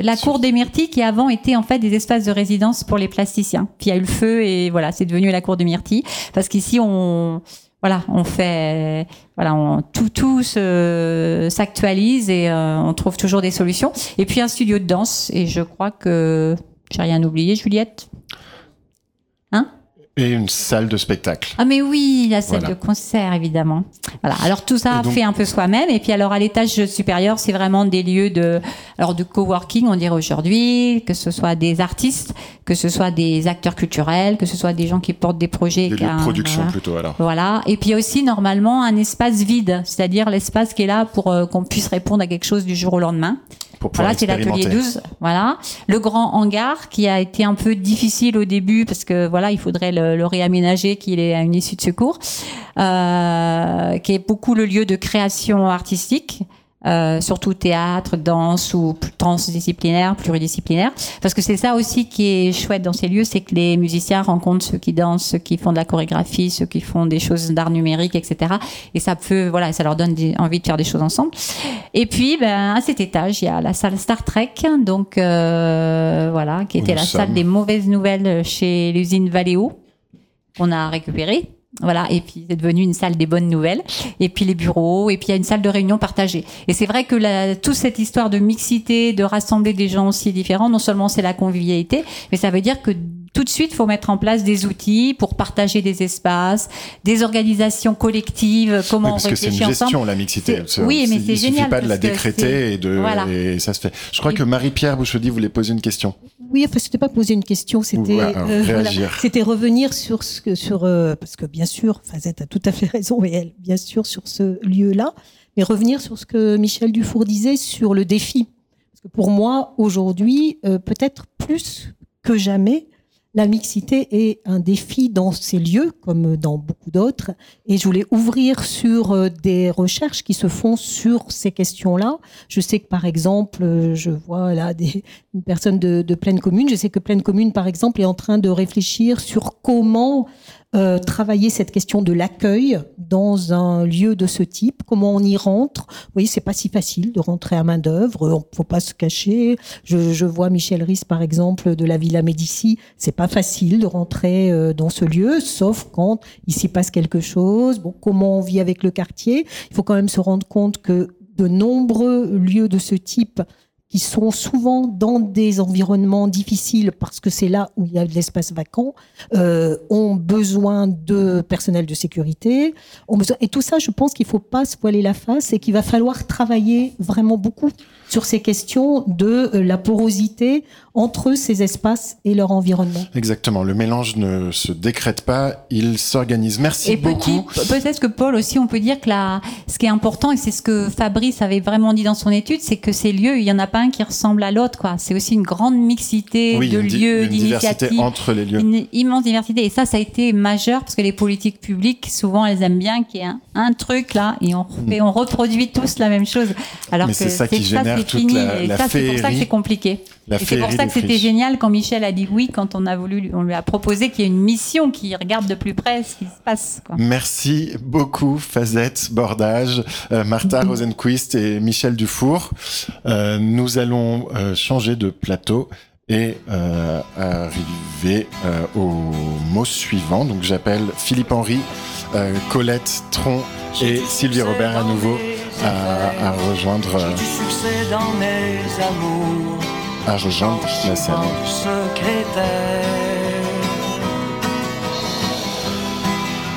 la cour des Myrtilles qui avant était en fait des espaces de résidence pour les plasticiens. Puis il y a eu le feu et voilà, c'est devenu la cour des Myrtilles parce qu'ici on voilà, on fait, voilà, on, tout, tout s'actualise et euh, on trouve toujours des solutions. Et puis un studio de danse, et je crois que j'ai rien oublié, Juliette? Et une salle de spectacle. Ah mais oui, la salle de concert évidemment. Voilà. Alors tout ça fait un peu soi-même et puis alors à l'étage supérieur, c'est vraiment des lieux de alors de coworking, on dirait aujourd'hui, que ce soit des artistes, que ce soit des acteurs culturels, que ce soit des gens qui portent des projets des de production plutôt alors. Voilà. Et puis aussi normalement un espace vide, c'est-à-dire l'espace qui est là pour euh, qu'on puisse répondre à quelque chose du jour au lendemain voilà, c'est l'atelier 12. Voilà. Le grand hangar qui a été un peu difficile au début parce que voilà, il faudrait le, le réaménager qu'il ait à une issue de secours, euh, qui est beaucoup le lieu de création artistique. Euh, surtout théâtre, danse ou transdisciplinaire, pluridisciplinaire. Parce que c'est ça aussi qui est chouette dans ces lieux, c'est que les musiciens rencontrent ceux qui dansent, ceux qui font de la chorégraphie, ceux qui font des choses d'art numérique, etc. Et ça peut, voilà, ça leur donne envie de faire des choses ensemble. Et puis, ben, à cet étage, il y a la salle Star Trek, donc euh, voilà, qui était la salle des mauvaises nouvelles chez l'usine Valeo, qu'on a récupérée. Voilà, et puis c'est devenu une salle des bonnes nouvelles, et puis les bureaux, et puis il y a une salle de réunion partagée. Et c'est vrai que la, toute cette histoire de mixité, de rassembler des gens aussi différents, non seulement c'est la convivialité, mais ça veut dire que tout de suite, il faut mettre en place des outils pour partager des espaces, des organisations collectives, comment oui, parce que c'est une gestion, la mixité. Oui, mais c'est génial. Il suffit pas de la décréter et, de, et ça se fait. Je crois que Marie-Pierre Bouchaudy voulait poser une question. Oui, enfin, c'était pas poser une question, c'était euh, c'était revenir sur ce que sur euh, parce que bien sûr, Fazette a tout à fait raison et elle, bien sûr, sur ce lieu-là, mais revenir sur ce que Michel Dufour disait sur le défi. Parce que pour moi, aujourd'hui, euh, peut-être plus que jamais, la mixité est un défi dans ces lieux, comme dans beaucoup d'autres. Et je voulais ouvrir sur euh, des recherches qui se font sur ces questions-là. Je sais que, par exemple, euh, je vois là des, une personne de, de Pleine Commune. Je sais que Pleine Commune, par exemple, est en train de réfléchir sur comment euh, travailler cette question de l'accueil dans un lieu de ce type Comment on y rentre Vous voyez, c'est pas si facile de rentrer à main d'œuvre. On faut pas se cacher. Je, je vois Michel Ries, par exemple, de la Villa Médici. C'est pas facile de rentrer euh, dans ce lieu, sauf quand il s'y passe quelque chose. Bon, comment on vit avec le quartier? Il faut quand même se rendre compte que de nombreux lieux de ce type qui sont souvent dans des environnements difficiles parce que c'est là où il y a de l'espace vacant, euh, ont besoin de personnel de sécurité. Ont besoin... Et tout ça, je pense qu'il ne faut pas se voiler la face et qu'il va falloir travailler vraiment beaucoup sur ces questions de euh, la porosité entre ces espaces et leur environnement. Exactement. Le mélange ne se décrète pas, il s'organise. Merci et beaucoup. Peut-être que Paul aussi, on peut dire que la, ce qui est important, et c'est ce que Fabrice avait vraiment dit dans son étude, c'est que ces lieux, il n'y en a pas un qui ressemble à l'autre. quoi. C'est aussi une grande mixité Oui, de une lieux, une diversité d'initiatives. entre les lieux. Une immense diversité. Et ça, ça a été majeur parce que les politiques publiques, souvent, elles aiment bien qu'il y ait un, un truc là et on, refait- on reproduit tous la même chose. Alors Mais que c'est ça qui génère c'est toute fini. la- et la ça, c'est pour ça que c'est compliqué. La et c'est pour ça que c'était génial quand Michel a dit oui, quand on a voulu, on lui a proposé qu'il y ait une mission qui regarde de plus près ce qui se passe. Quoi. Merci beaucoup, Fazette Bordage, euh, Martha Rosenquist et Michel Dufour. Euh, nous allons euh, changer de plateau et euh, arriver euh, au mot suivant. Donc j'appelle Philippe Henry, euh, Colette Tron et Sylvie Robert à nouveau à, à rejoindre, du succès dans mes amours. à rejoindre la scène. secrétaire.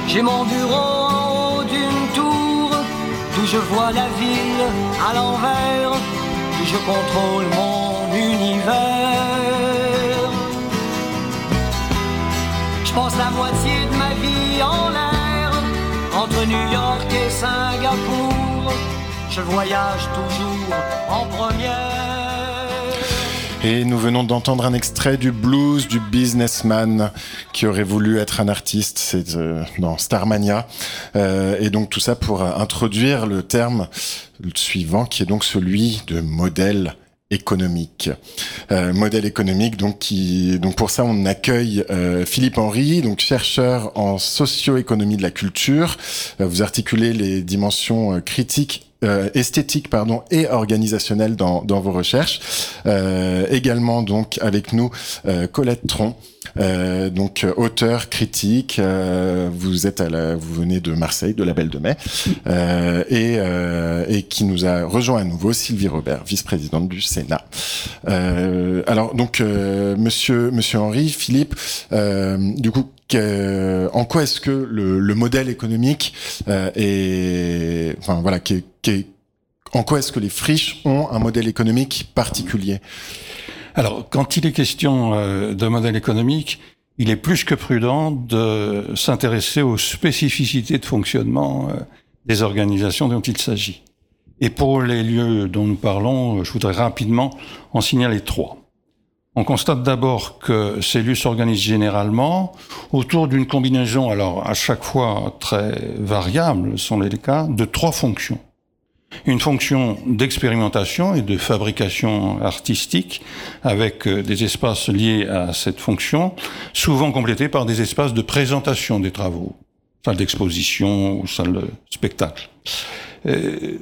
J'ai mon bureau en haut d'une tour, d'où je vois la ville à l'envers, où je contrôle mon univers. Je passe la moitié de ma vie en l'air, entre New York et Singapour. Voyage toujours en première. Et nous venons d'entendre un extrait du blues du businessman qui aurait voulu être un artiste, c'est euh, dans Starmania. Euh, et donc tout ça pour introduire le terme suivant qui est donc celui de modèle économique. Euh, modèle économique, donc qui, donc pour ça on accueille euh, Philippe Henry, donc chercheur en socio-économie de la culture. Vous articulez les dimensions critiques euh, esthétique pardon et organisationnelle dans, dans vos recherches. Euh, également donc avec nous euh, Colette Tron, euh, donc euh, auteur critique. euh, vous êtes à la, vous venez de Marseille, de la Belle de Mai, et, et qui nous a rejoint à nouveau Sylvie Robert, vice-présidente du Sénat. Alors donc Monsieur Monsieur Henry, Philippe, du coup. En quoi est-ce que le, le modèle économique euh, est, enfin voilà, en quoi est-ce que les friches ont un modèle économique particulier? Alors, quand il est question euh, de modèle économique, il est plus que prudent de s'intéresser aux spécificités de fonctionnement euh, des organisations dont il s'agit. Et pour les lieux dont nous parlons, euh, je voudrais rapidement en signaler trois. On constate d'abord que ces lieux s'organisent généralement autour d'une combinaison, alors à chaque fois très variable, sont les cas, de trois fonctions une fonction d'expérimentation et de fabrication artistique avec euh, des espaces liés à cette fonction, souvent complétés par des espaces de présentation des travaux, salle d'exposition ou salle de spectacle. Euh,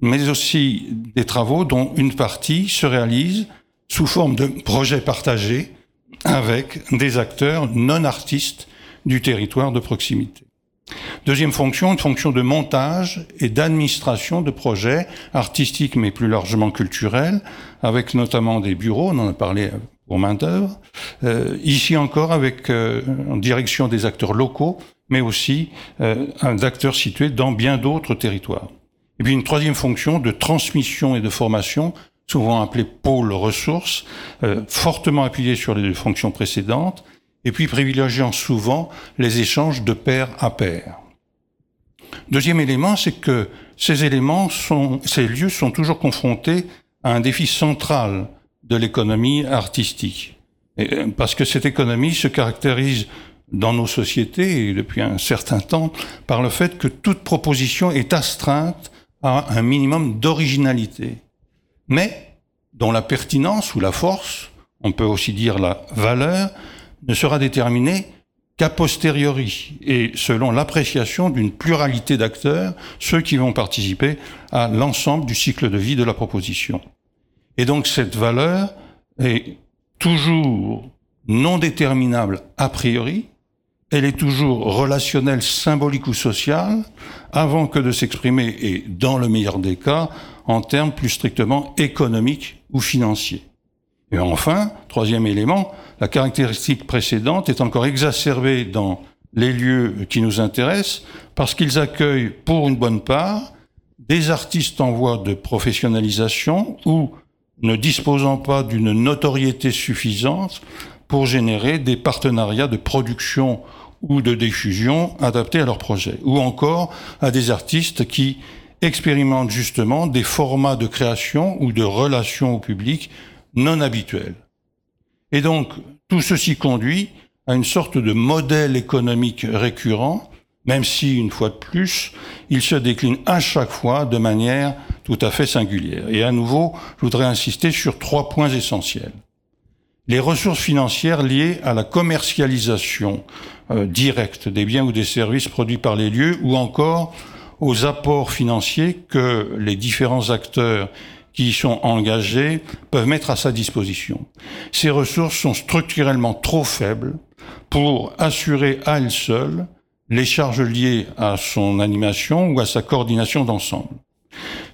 mais aussi des travaux dont une partie se réalise sous forme de projets partagés avec des acteurs non artistes du territoire de proximité. Deuxième fonction, une fonction de montage et d'administration de projets artistiques mais plus largement culturels, avec notamment des bureaux, on en a parlé pour main d'œuvre, euh, ici encore avec euh, en direction des acteurs locaux, mais aussi euh, d'acteurs situés dans bien d'autres territoires. Et puis une troisième fonction de transmission et de formation, souvent appelée pôle ressources, euh, fortement appuyée sur les fonctions précédentes, et puis privilégiant souvent les échanges de pair à pair. Deuxième élément, c'est que ces éléments ces lieux sont toujours confrontés à un défi central de l'économie artistique. Euh, parce que cette économie se caractérise dans nos sociétés, et depuis un certain temps, par le fait que toute proposition est astreinte à un minimum d'originalité, mais dont la pertinence ou la force, on peut aussi dire la valeur, ne sera déterminée qu'a posteriori et selon l'appréciation d'une pluralité d'acteurs, ceux qui vont participer à l'ensemble du cycle de vie de la proposition. Et donc cette valeur est toujours non déterminable a priori, elle est toujours relationnelle, symbolique ou sociale, avant que de s'exprimer, et dans le meilleur des cas, en termes plus strictement économiques ou financiers. Et enfin, troisième élément, la caractéristique précédente est encore exacerbée dans les lieux qui nous intéressent parce qu'ils accueillent pour une bonne part des artistes en voie de professionnalisation ou ne disposant pas d'une notoriété suffisante pour générer des partenariats de production ou de diffusion adaptés à leur projet, ou encore à des artistes qui expérimentent justement des formats de création ou de relations au public non habituels. Et donc, tout ceci conduit à une sorte de modèle économique récurrent, même si, une fois de plus, il se décline à chaque fois de manière tout à fait singulière. Et à nouveau, je voudrais insister sur trois points essentiels. Les ressources financières liées à la commercialisation euh, directe des biens ou des services produits par les lieux, ou encore aux apports financiers que les différents acteurs qui y sont engagés peuvent mettre à sa disposition. Ces ressources sont structurellement trop faibles pour assurer à elles seules les charges liées à son animation ou à sa coordination d'ensemble.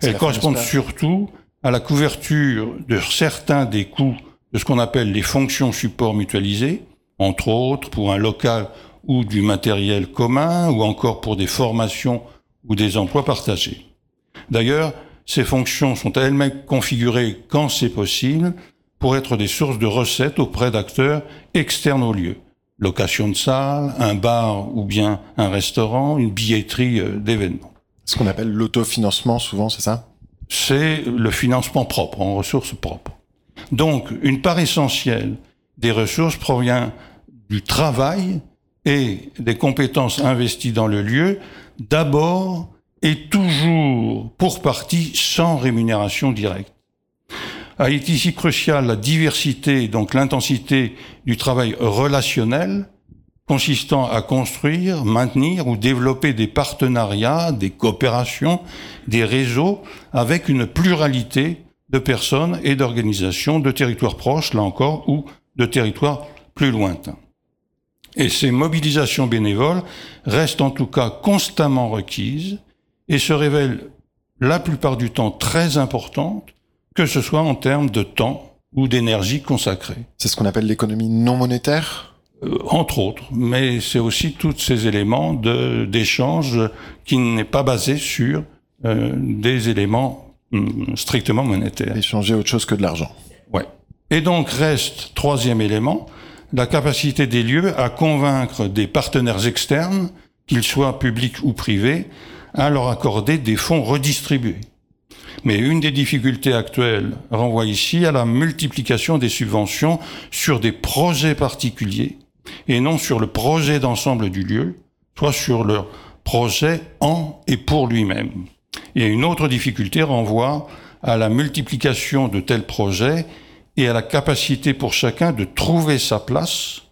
Elles correspondent surtout à la couverture de certains des coûts de ce qu'on appelle les fonctions support mutualisées, entre autres pour un local ou du matériel commun, ou encore pour des formations ou des emplois partagés. D'ailleurs, ces fonctions sont elles-mêmes configurées quand c'est possible pour être des sources de recettes auprès d'acteurs externes au lieu. Location de salle, un bar ou bien un restaurant, une billetterie euh, d'événements. Ce qu'on appelle l'autofinancement souvent, c'est ça? C'est le financement propre, en ressources propres. Donc, une part essentielle des ressources provient du travail et des compétences investies dans le lieu, d'abord et toujours pour partie sans rémunération directe. A été ici cruciale la diversité, donc l'intensité du travail relationnel, consistant à construire, maintenir ou développer des partenariats, des coopérations, des réseaux avec une pluralité de personnes et d'organisations de territoires proches, là encore, ou de territoires plus lointains. Et ces mobilisations bénévoles restent en tout cas constamment requises et se révèlent la plupart du temps très importantes, que ce soit en termes de temps ou d'énergie consacrée. C'est ce qu'on appelle l'économie non monétaire? Euh, entre autres, mais c'est aussi tous ces éléments d'échange qui n'est pas basé sur euh, des éléments hum, strictement monétaires. Échanger autre chose que de l'argent. Ouais. Et donc reste troisième élément, la capacité des lieux à convaincre des partenaires externes, qu'ils soient publics ou privés, à leur accorder des fonds redistribués. Mais une des difficultés actuelles renvoie ici à la multiplication des subventions sur des projets particuliers et non sur le projet d'ensemble du lieu, soit sur leur projet en et pour lui-même. Et une autre difficulté renvoie à la multiplication de tels projets et à la capacité pour chacun de trouver sa place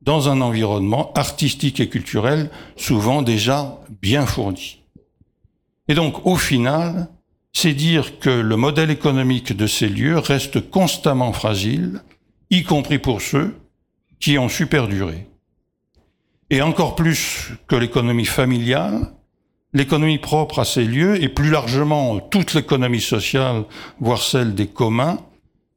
dans un environnement artistique et culturel souvent déjà bien fourni. Et donc, au final, c'est dire que le modèle économique de ces lieux reste constamment fragile, y compris pour ceux qui ont su perdurer. Et encore plus que l'économie familiale, l'économie propre à ces lieux, et plus largement toute l'économie sociale, voire celle des communs,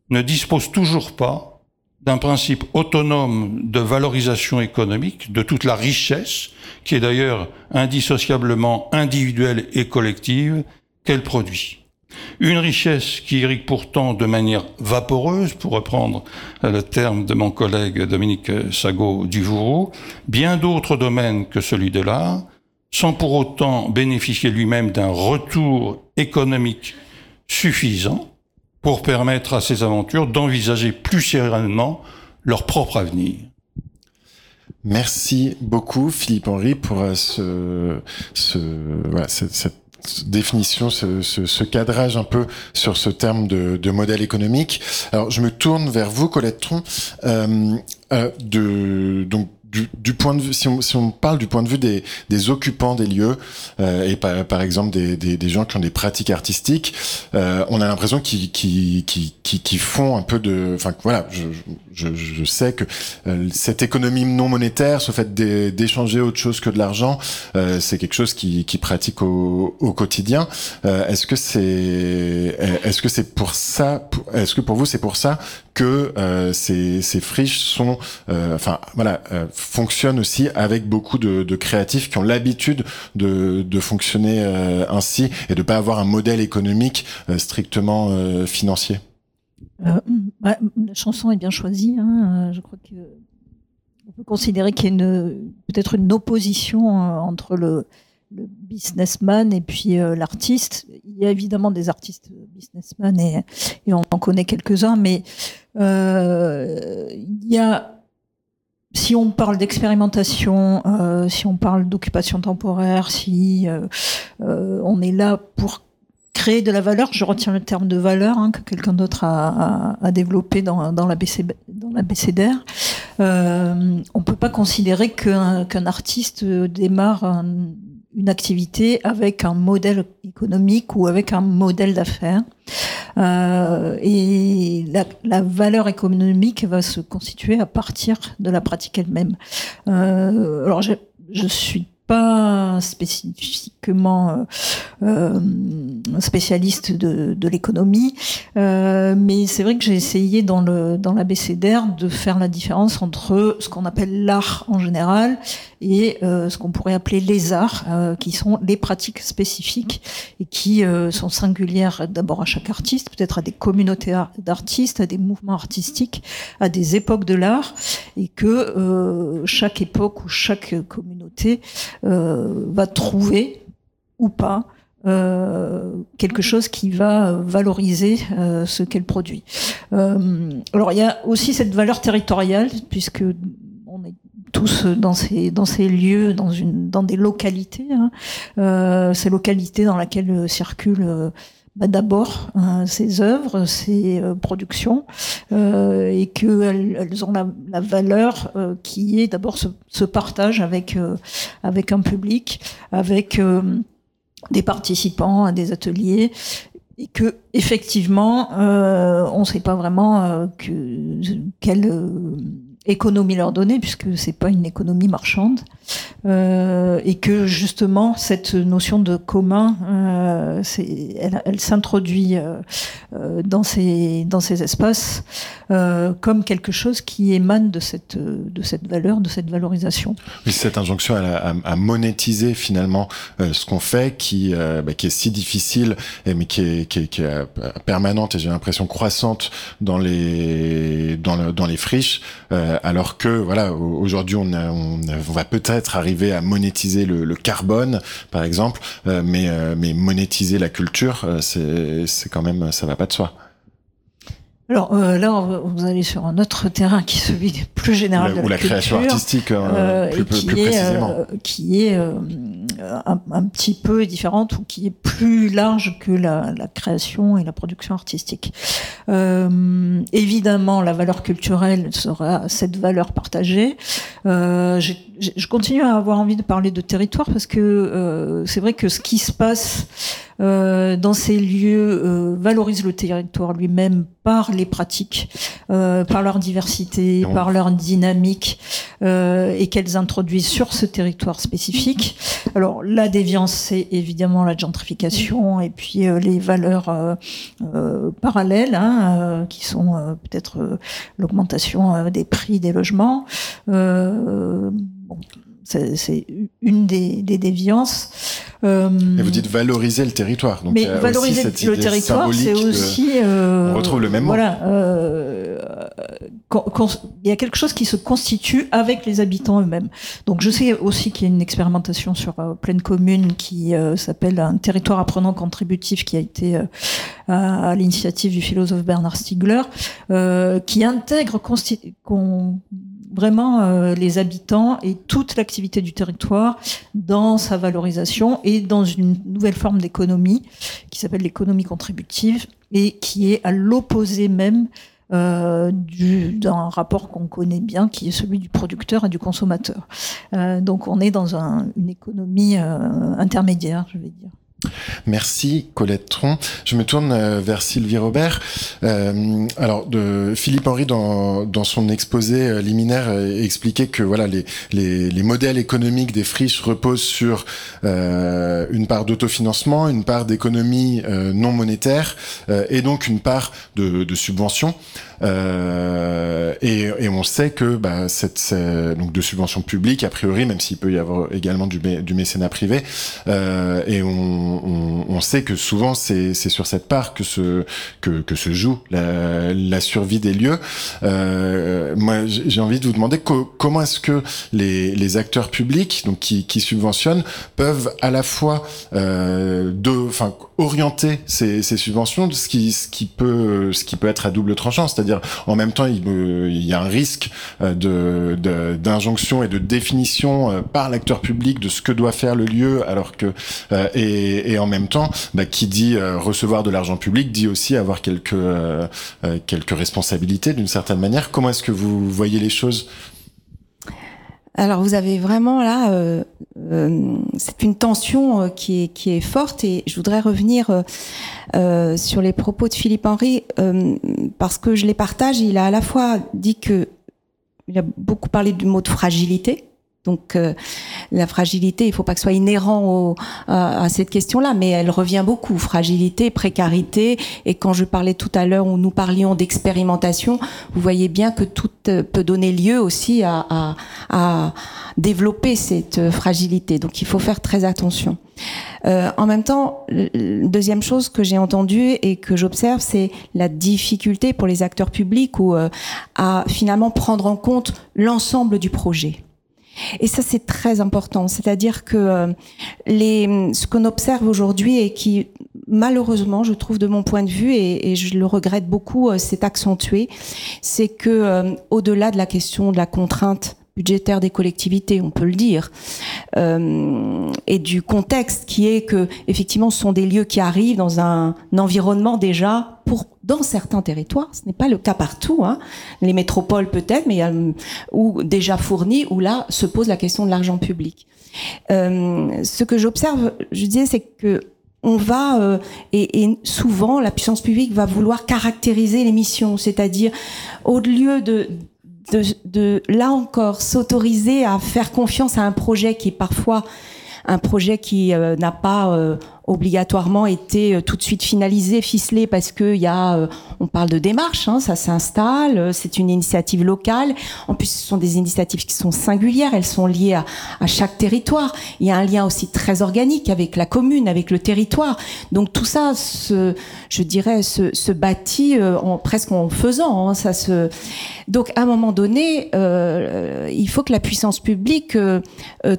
ne dispose toujours pas d'un principe autonome de valorisation économique de toute la richesse, qui est d'ailleurs indissociablement individuelle et collective, qu'elle produit. Une richesse qui irrigue pourtant de manière vaporeuse, pour reprendre le terme de mon collègue Dominique Sago-Duvouroux, bien d'autres domaines que celui de l'art, sans pour autant bénéficier lui-même d'un retour économique suffisant pour permettre à ces aventures d'envisager plus sereinement leur propre avenir. Merci beaucoup Philippe Henry pour euh, ce, ce voilà, cette définition, ce, ce, ce, cadrage un peu sur ce terme de, de, modèle économique. Alors, je me tourne vers vous, Colette Tron. Euh, euh, de, donc, du, point de vue, si on, parle du point de vue des, occupants des lieux euh, et par, exemple des, gens qui ont des pratiques artistiques, euh, on a l'impression qu'ils qui, qui, qui, qui, font un peu de, enfin voilà, je, je sais que euh, cette économie non monétaire, ce fait d'échanger autre chose que de l'argent, euh, c'est quelque chose qui, qui pratique au, au quotidien. Euh, est-ce que c'est, est-ce que c'est pour ça, est-ce que pour vous c'est pour ça que ces, ces friches sont, enfin voilà fonctionne aussi avec beaucoup de, de créatifs qui ont l'habitude de, de, fonctionner euh, ainsi et de pas avoir un modèle économique euh, strictement euh, financier. Bah, la chanson est bien choisie. Hein. Je crois que on peut considérer qu'il y a peut-être une opposition entre le, businessman et puis l'artiste. Il y a évidemment des artistes businessmen et, on en connaît quelques-uns, mais euh, il y a si on parle d'expérimentation, euh, si on parle d'occupation temporaire, si euh, euh, on est là pour créer de la valeur, je retiens le terme de valeur hein, que quelqu'un d'autre a, a, a, développé dans, dans la BCDR, euh, on peut pas considérer qu'un artiste démarre un, une activité avec un modèle économique ou avec un modèle d'affaires. Euh, et la, la, valeur économique va se constituer à partir de la pratique elle-même. Euh, alors je, je suis pas spécifiquement euh, euh spécialiste de, de l'économie, euh, mais c'est vrai que j'ai essayé dans le dans l'ABCDR de faire la différence entre ce qu'on appelle l'art en général et euh, ce qu'on pourrait appeler les arts, euh, qui sont les pratiques spécifiques et qui euh, sont singulières d'abord à chaque artiste, peut-être à des communautés d'artistes, à des mouvements artistiques, à des époques de l'art, et que chaque époque ou chaque communauté va trouver ou pas quelque chose qui va valoriser ce qu'elle produit. Alors il y a aussi cette valeur territoriale puisque tous dans ces dans ces lieux, dans une dans des localités, hein, ces localités dans lesquelles circulent bah, d'abord euh, ces œuvres, ces euh, productions, euh, et qu'elles elles ont la, la valeur qui est d'abord ce, ce, partage avec avec un public, avec des participants à des ateliers, et que effectivement, on ne sait pas vraiment que, quelle économie leur donner, puisque c'est pas une économie marchande, euh, et que justement cette notion de commun, euh, elle, s'introduit euh, dans ces dans ces espaces comme quelque chose qui émane de cette de cette valeur, de cette valorisation. Cette injonction à, monétiser finalement ce qu'on fait, qui bah, qui est si difficile, mais qui est qui est, permanente et j'ai l'impression croissante dans les dans le, dans les friches. Alors que voilà, aujourd'hui on, va peut-être arriver à monétiser le, le carbone, par exemple, euh, mais euh, mais monétiser la culture, c'est c'est quand même ça va pas de soi. Alors euh, là, vous allez sur un autre terrain qui est celui plus général de la, ou la, création artistique, hein, euh, plus, qui, plus est, précisément. Euh, qui est un, un, petit peu différente ou qui est plus large que la, la création et la production artistique. évidemment, la valeur culturelle sera cette valeur partagée. je continue à avoir envie de parler de territoire parce que c'est vrai que ce qui se passe euh, dans ces lieux euh, valorisent le territoire lui-même par les pratiques, euh, par leur diversité, par leur dynamique, euh, et qu'elles introduisent sur ce territoire spécifique. Alors la déviance, c'est évidemment la gentrification et puis euh, les valeurs euh, parallèles, hein, qui sont peut-être l'augmentation des prix des logements. Bon, c'est une des, des déviances. Euh, Et vous dites valoriser le territoire. Donc mais valoriser le territoire, c'est aussi. Euh, on retrouve le même mot. Voilà. Euh, il y a quelque chose qui se constitue avec les habitants eux-mêmes. Donc je sais aussi qu'il y a une expérimentation sur euh, pleine commune qui euh, s'appelle un territoire apprenant contributif qui a été euh, à, à l'initiative du philosophe Bernard Stiegler, qui intègre vraiment euh, les habitants et toute l'activité du territoire dans sa valorisation et dans une nouvelle forme d'économie qui s'appelle l'économie contributive et qui est à l'opposé même euh, du- d'un rapport qu'on connaît bien, qui est celui du producteur et du consommateur. Euh, donc on est dans un- une économie intermédiaire, je vais dire. Merci Colette Tron. Je me tourne euh, vers Sylvie Robert. Euh, alors, de Philippe Henry dans, dans son exposé euh, liminaire euh, expliquait que voilà les, les, les modèles économiques des friches reposent sur euh, une part d'autofinancement, une part d'économie non monétaire et donc une part de, de subvention. Euh, et, et on sait que bah, cette, c'est- donc de subventions publiques a priori, même s'il peut y avoir également du, du mécénat privé. Euh, et on, on, on sait que souvent c'est sur cette part que se que, que se joue la, la survie des lieux. Euh, moi, j'ai envie de vous demander co- comment est-ce que les, les acteurs publics, donc qui, qui subventionnent, peuvent à la fois euh, enfin, orienter ces, ces subventions, ce qui, ce qui peut, ce qui peut être à double tranchant, c'est-à-dire en même temps il, il y a un risque euh, de d'injonction et de définition euh, par l'acteur public de ce que doit faire le lieu, alors que euh, et, et en même temps, bah, qui dit recevoir de l'argent public dit aussi avoir quelques quelques responsabilités d'une certaine manière. Comment est-ce que vous voyez les choses Alors vous avez vraiment là, euh, euh, c'est une tension euh, qui est qui est forte et je voudrais revenir euh, euh, sur les propos de Philippe Henry parce que je les partage. Il a à la fois dit que il a beaucoup parlé du mot de fragilité. Donc euh, la fragilité, il faut pas que ce soit inhérent à, cette question-là, mais elle revient beaucoup. Fragilité, précarité. Et quand je parlais tout à l'heure où nous parlions d'expérimentation, vous voyez bien que tout euh, peut donner lieu aussi à, à, développer cette euh, fragilité. Donc il faut faire très attention. En même temps, deuxième chose que j'ai entendue et que j'observe, c'est la difficulté pour les acteurs publics ou euh, à finalement prendre en compte l'ensemble du projet. Et ça, c'est très important. C'est-à-dire que euh, les, ce qu'on observe aujourd'hui et qui, malheureusement, je trouve de mon point de vue, et, et je le regrette beaucoup, euh, s'est accentué, c'est que euh, au-delà de la question de la contrainte budgétaire des collectivités, on peut le dire, euh, et du contexte qui est que effectivement ce sont des lieux qui arrivent dans un, environnement déjà pour dans certains territoires, ce n'est pas le cas partout, hein, les métropoles peut-être, mais ou déjà fournis où là se pose la question de l'argent public. Euh, ce que j'observe, je disais, c'est que on va euh, et souvent la puissance publique va vouloir caractériser les missions, c'est-à-dire au lieu de de, de là encore s'autoriser à faire confiance à un projet qui est parfois un projet qui euh, n'a pas euh, obligatoirement été euh, tout de suite finalisé, ficelé, parce que y a, euh, on parle de démarche, hein, ça s'installe, euh, c'est une initiative locale. En plus, ce sont des initiatives qui sont singulières, elles sont liées à, à chaque territoire. Il y a un lien aussi très organique avec la commune, avec le territoire. Donc tout ça, se, je dirais, se, se bâtit en, presque en faisant. hein, ça se... Donc à un moment donné, euh, il faut que la puissance publique euh,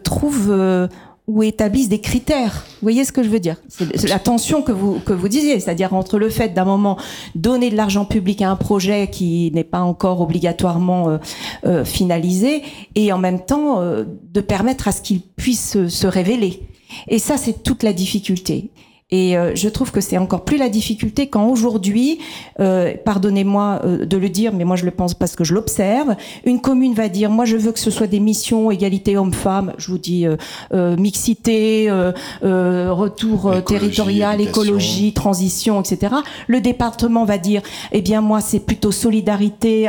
trouve euh, ou établissent des critères. Vous voyez ce que je veux dire? C'est la tension que vous que vous disiez, c'est-à-dire entre le fait d'un moment donner de l'argent public à un projet qui n'est pas encore obligatoirement euh, euh, finalisé et en même temps euh, de permettre à ce qu'il puisse se, se révéler. Et ça, c'est toute la difficulté. Et euh, je trouve que c'est encore plus la difficulté quand aujourd'hui, euh, pardonnez-moi euh, de le dire, mais moi je le pense parce que je l'observe, une commune va dire, moi je veux que ce soit des missions égalité homme-femme, je vous dis euh, euh, mixité, euh, euh, retour Écologie, territorial, éducation. écologie, transition, etc. Le département va dire, eh bien moi c'est plutôt solidarité.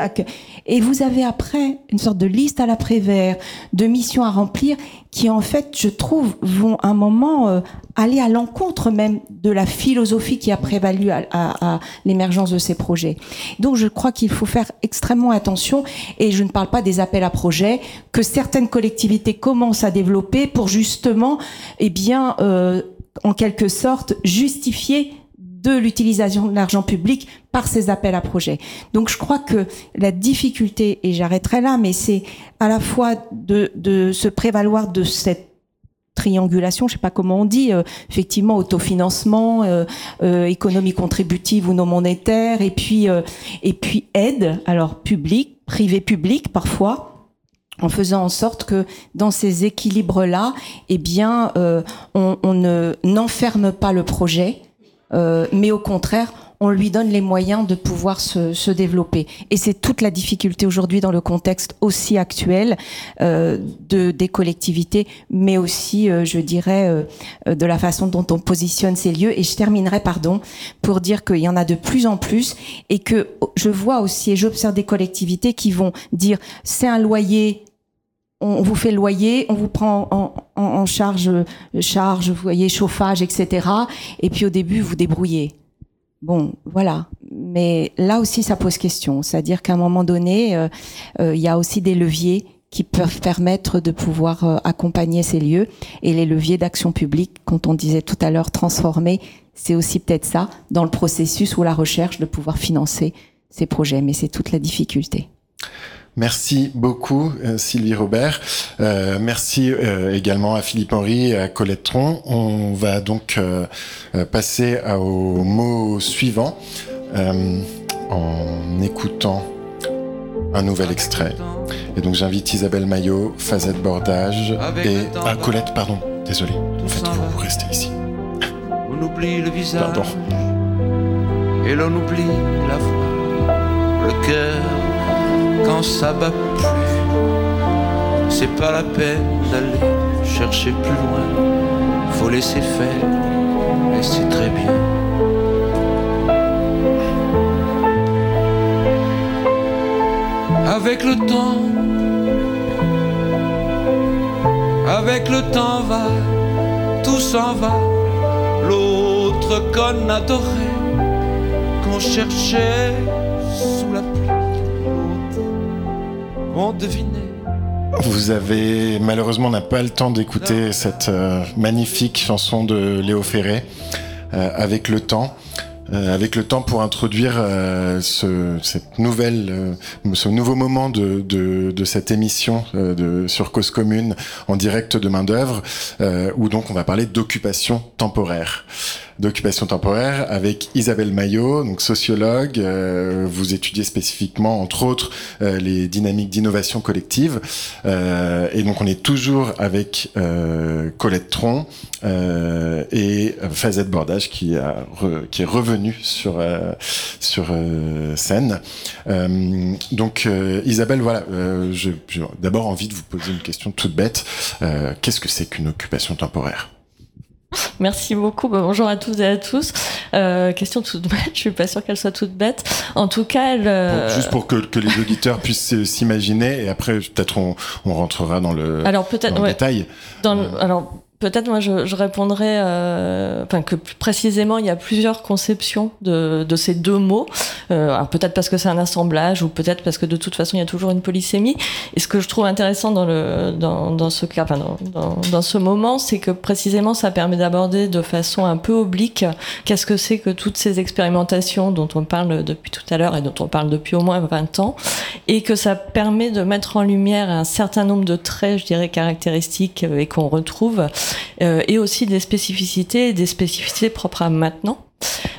Et vous avez après une sorte de liste à l'après-vert de missions à remplir qui en fait, je trouve, vont à un moment euh, aller à l'encontre même de la philosophie qui a prévalu à, à- à l'émergence de ces projets. Donc je crois qu'il faut faire extrêmement attention et je ne parle pas des appels à projets que certaines collectivités commencent à développer pour justement, eh bien, euh, en quelque sorte, justifier de l'utilisation de l'argent public par ces appels à projets. Donc je crois que la difficulté, et j'arrêterai là, mais c'est à la fois de, de se prévaloir de cette triangulation, je sais pas comment on dit, euh, effectivement autofinancement, euh, euh, économie contributive ou non monétaire, et puis et puis aide, alors public, privé public parfois, en faisant en sorte que dans ces équilibres-là, eh bien, on, on ne n'enferme pas le projet, mais au contraire, on lui donne les moyens de pouvoir se, se développer. Et c'est toute la difficulté aujourd'hui dans le contexte aussi actuel euh, de, des collectivités, mais aussi, euh, je dirais, euh, de la façon dont on positionne ces lieux. Et je terminerai, pardon, pour dire qu'il y en a de plus en plus et que je vois aussi et j'observe des collectivités qui vont dire c'est un loyer on vous fait le loyer, on vous prend en, en, en charge, charge, vous voyez, chauffage, etc. Et puis au début, vous débrouillez. Bon, voilà. Mais là aussi, ça pose question. C'est-à-dire qu'à un moment donné, euh, euh, il y a aussi des leviers qui peuvent permettre de pouvoir euh, accompagner ces lieux. Et les leviers d'action publique, quand on disait tout à l'heure transformer, c'est aussi peut-être ça, dans le processus ou la recherche de pouvoir financer ces projets. Mais c'est toute la difficulté. Merci beaucoup euh, Sylvie Robert. Euh, merci euh, également à Philippe Henry et à Colette Tron. On va donc euh, passer à- au mot suivant en écoutant un nouvel extrait. Et donc j'invite Isabelle Maillot, Fazette Bordage et ah, Colette, pardon, désolé. En fait, vous, vous restez ici. On oublie le visage Pardon. et l'on oublie la voix, le cœur quand ça bat plus. C'est pas la peine d'aller chercher plus loin, faut laisser faire et c'est très bien. Avec le temps, avec le temps va, tout s'en va l'autre qu'on adorait, qu'on cherchait Vous avez malheureusement n'a pas le temps d'écouter cette euh, magnifique chanson de Léo Ferré euh, avec le temps. Euh, avec le temps pour introduire ce, cette nouvelle, ce nouveau moment de, de, de cette émission de, sur Cause Commune en direct de main d'œuvre, où donc on va parler d'occupation temporaire. D'occupation temporaire avec Isabelle Maillot, donc sociologue. euh, vous étudiez spécifiquement, entre autres, euh, les dynamiques d'innovation collective. Euh, et donc on est toujours avec Colette Tron et Fazette Bordage qui, est revenu sur, sur scène. Donc Isabelle, voilà, j'ai d'abord envie de vous poser une question toute bête. Qu'est-ce que c'est qu'une occupation temporaire? Merci beaucoup. Bah, bonjour à toutes et à tous. Euh, question toute bête. Je suis pas sûre qu'elle soit toute bête. En tout cas, elle. euh, Bon, Juste pour que, que les auditeurs puissent euh, s'imaginer et après peut-être on, on rentrera dans le, Alors peut-être. ouais. détail. Dans le- alors peut-être moi je, je répondrais, euh, enfin que précisément il y a plusieurs conceptions de, de ces deux mots. Euh, peut-être parce que c'est un assemblage ou peut-être parce que de toute façon il y a toujours une polysémie. Et ce que je trouve intéressant dans le dans, dans ce cas, enfin dans, dans, ce moment, c'est que précisément ça permet d'aborder de façon un peu oblique qu'est-ce que c'est que toutes ces expérimentations dont on parle depuis tout à l'heure et dont on parle depuis au moins 20 ans et que ça permet de mettre en lumière un certain nombre de traits, je dirais, caractéristiques euh, et qu'on retrouve, et aussi des spécificités, des spécificités propres à maintenant.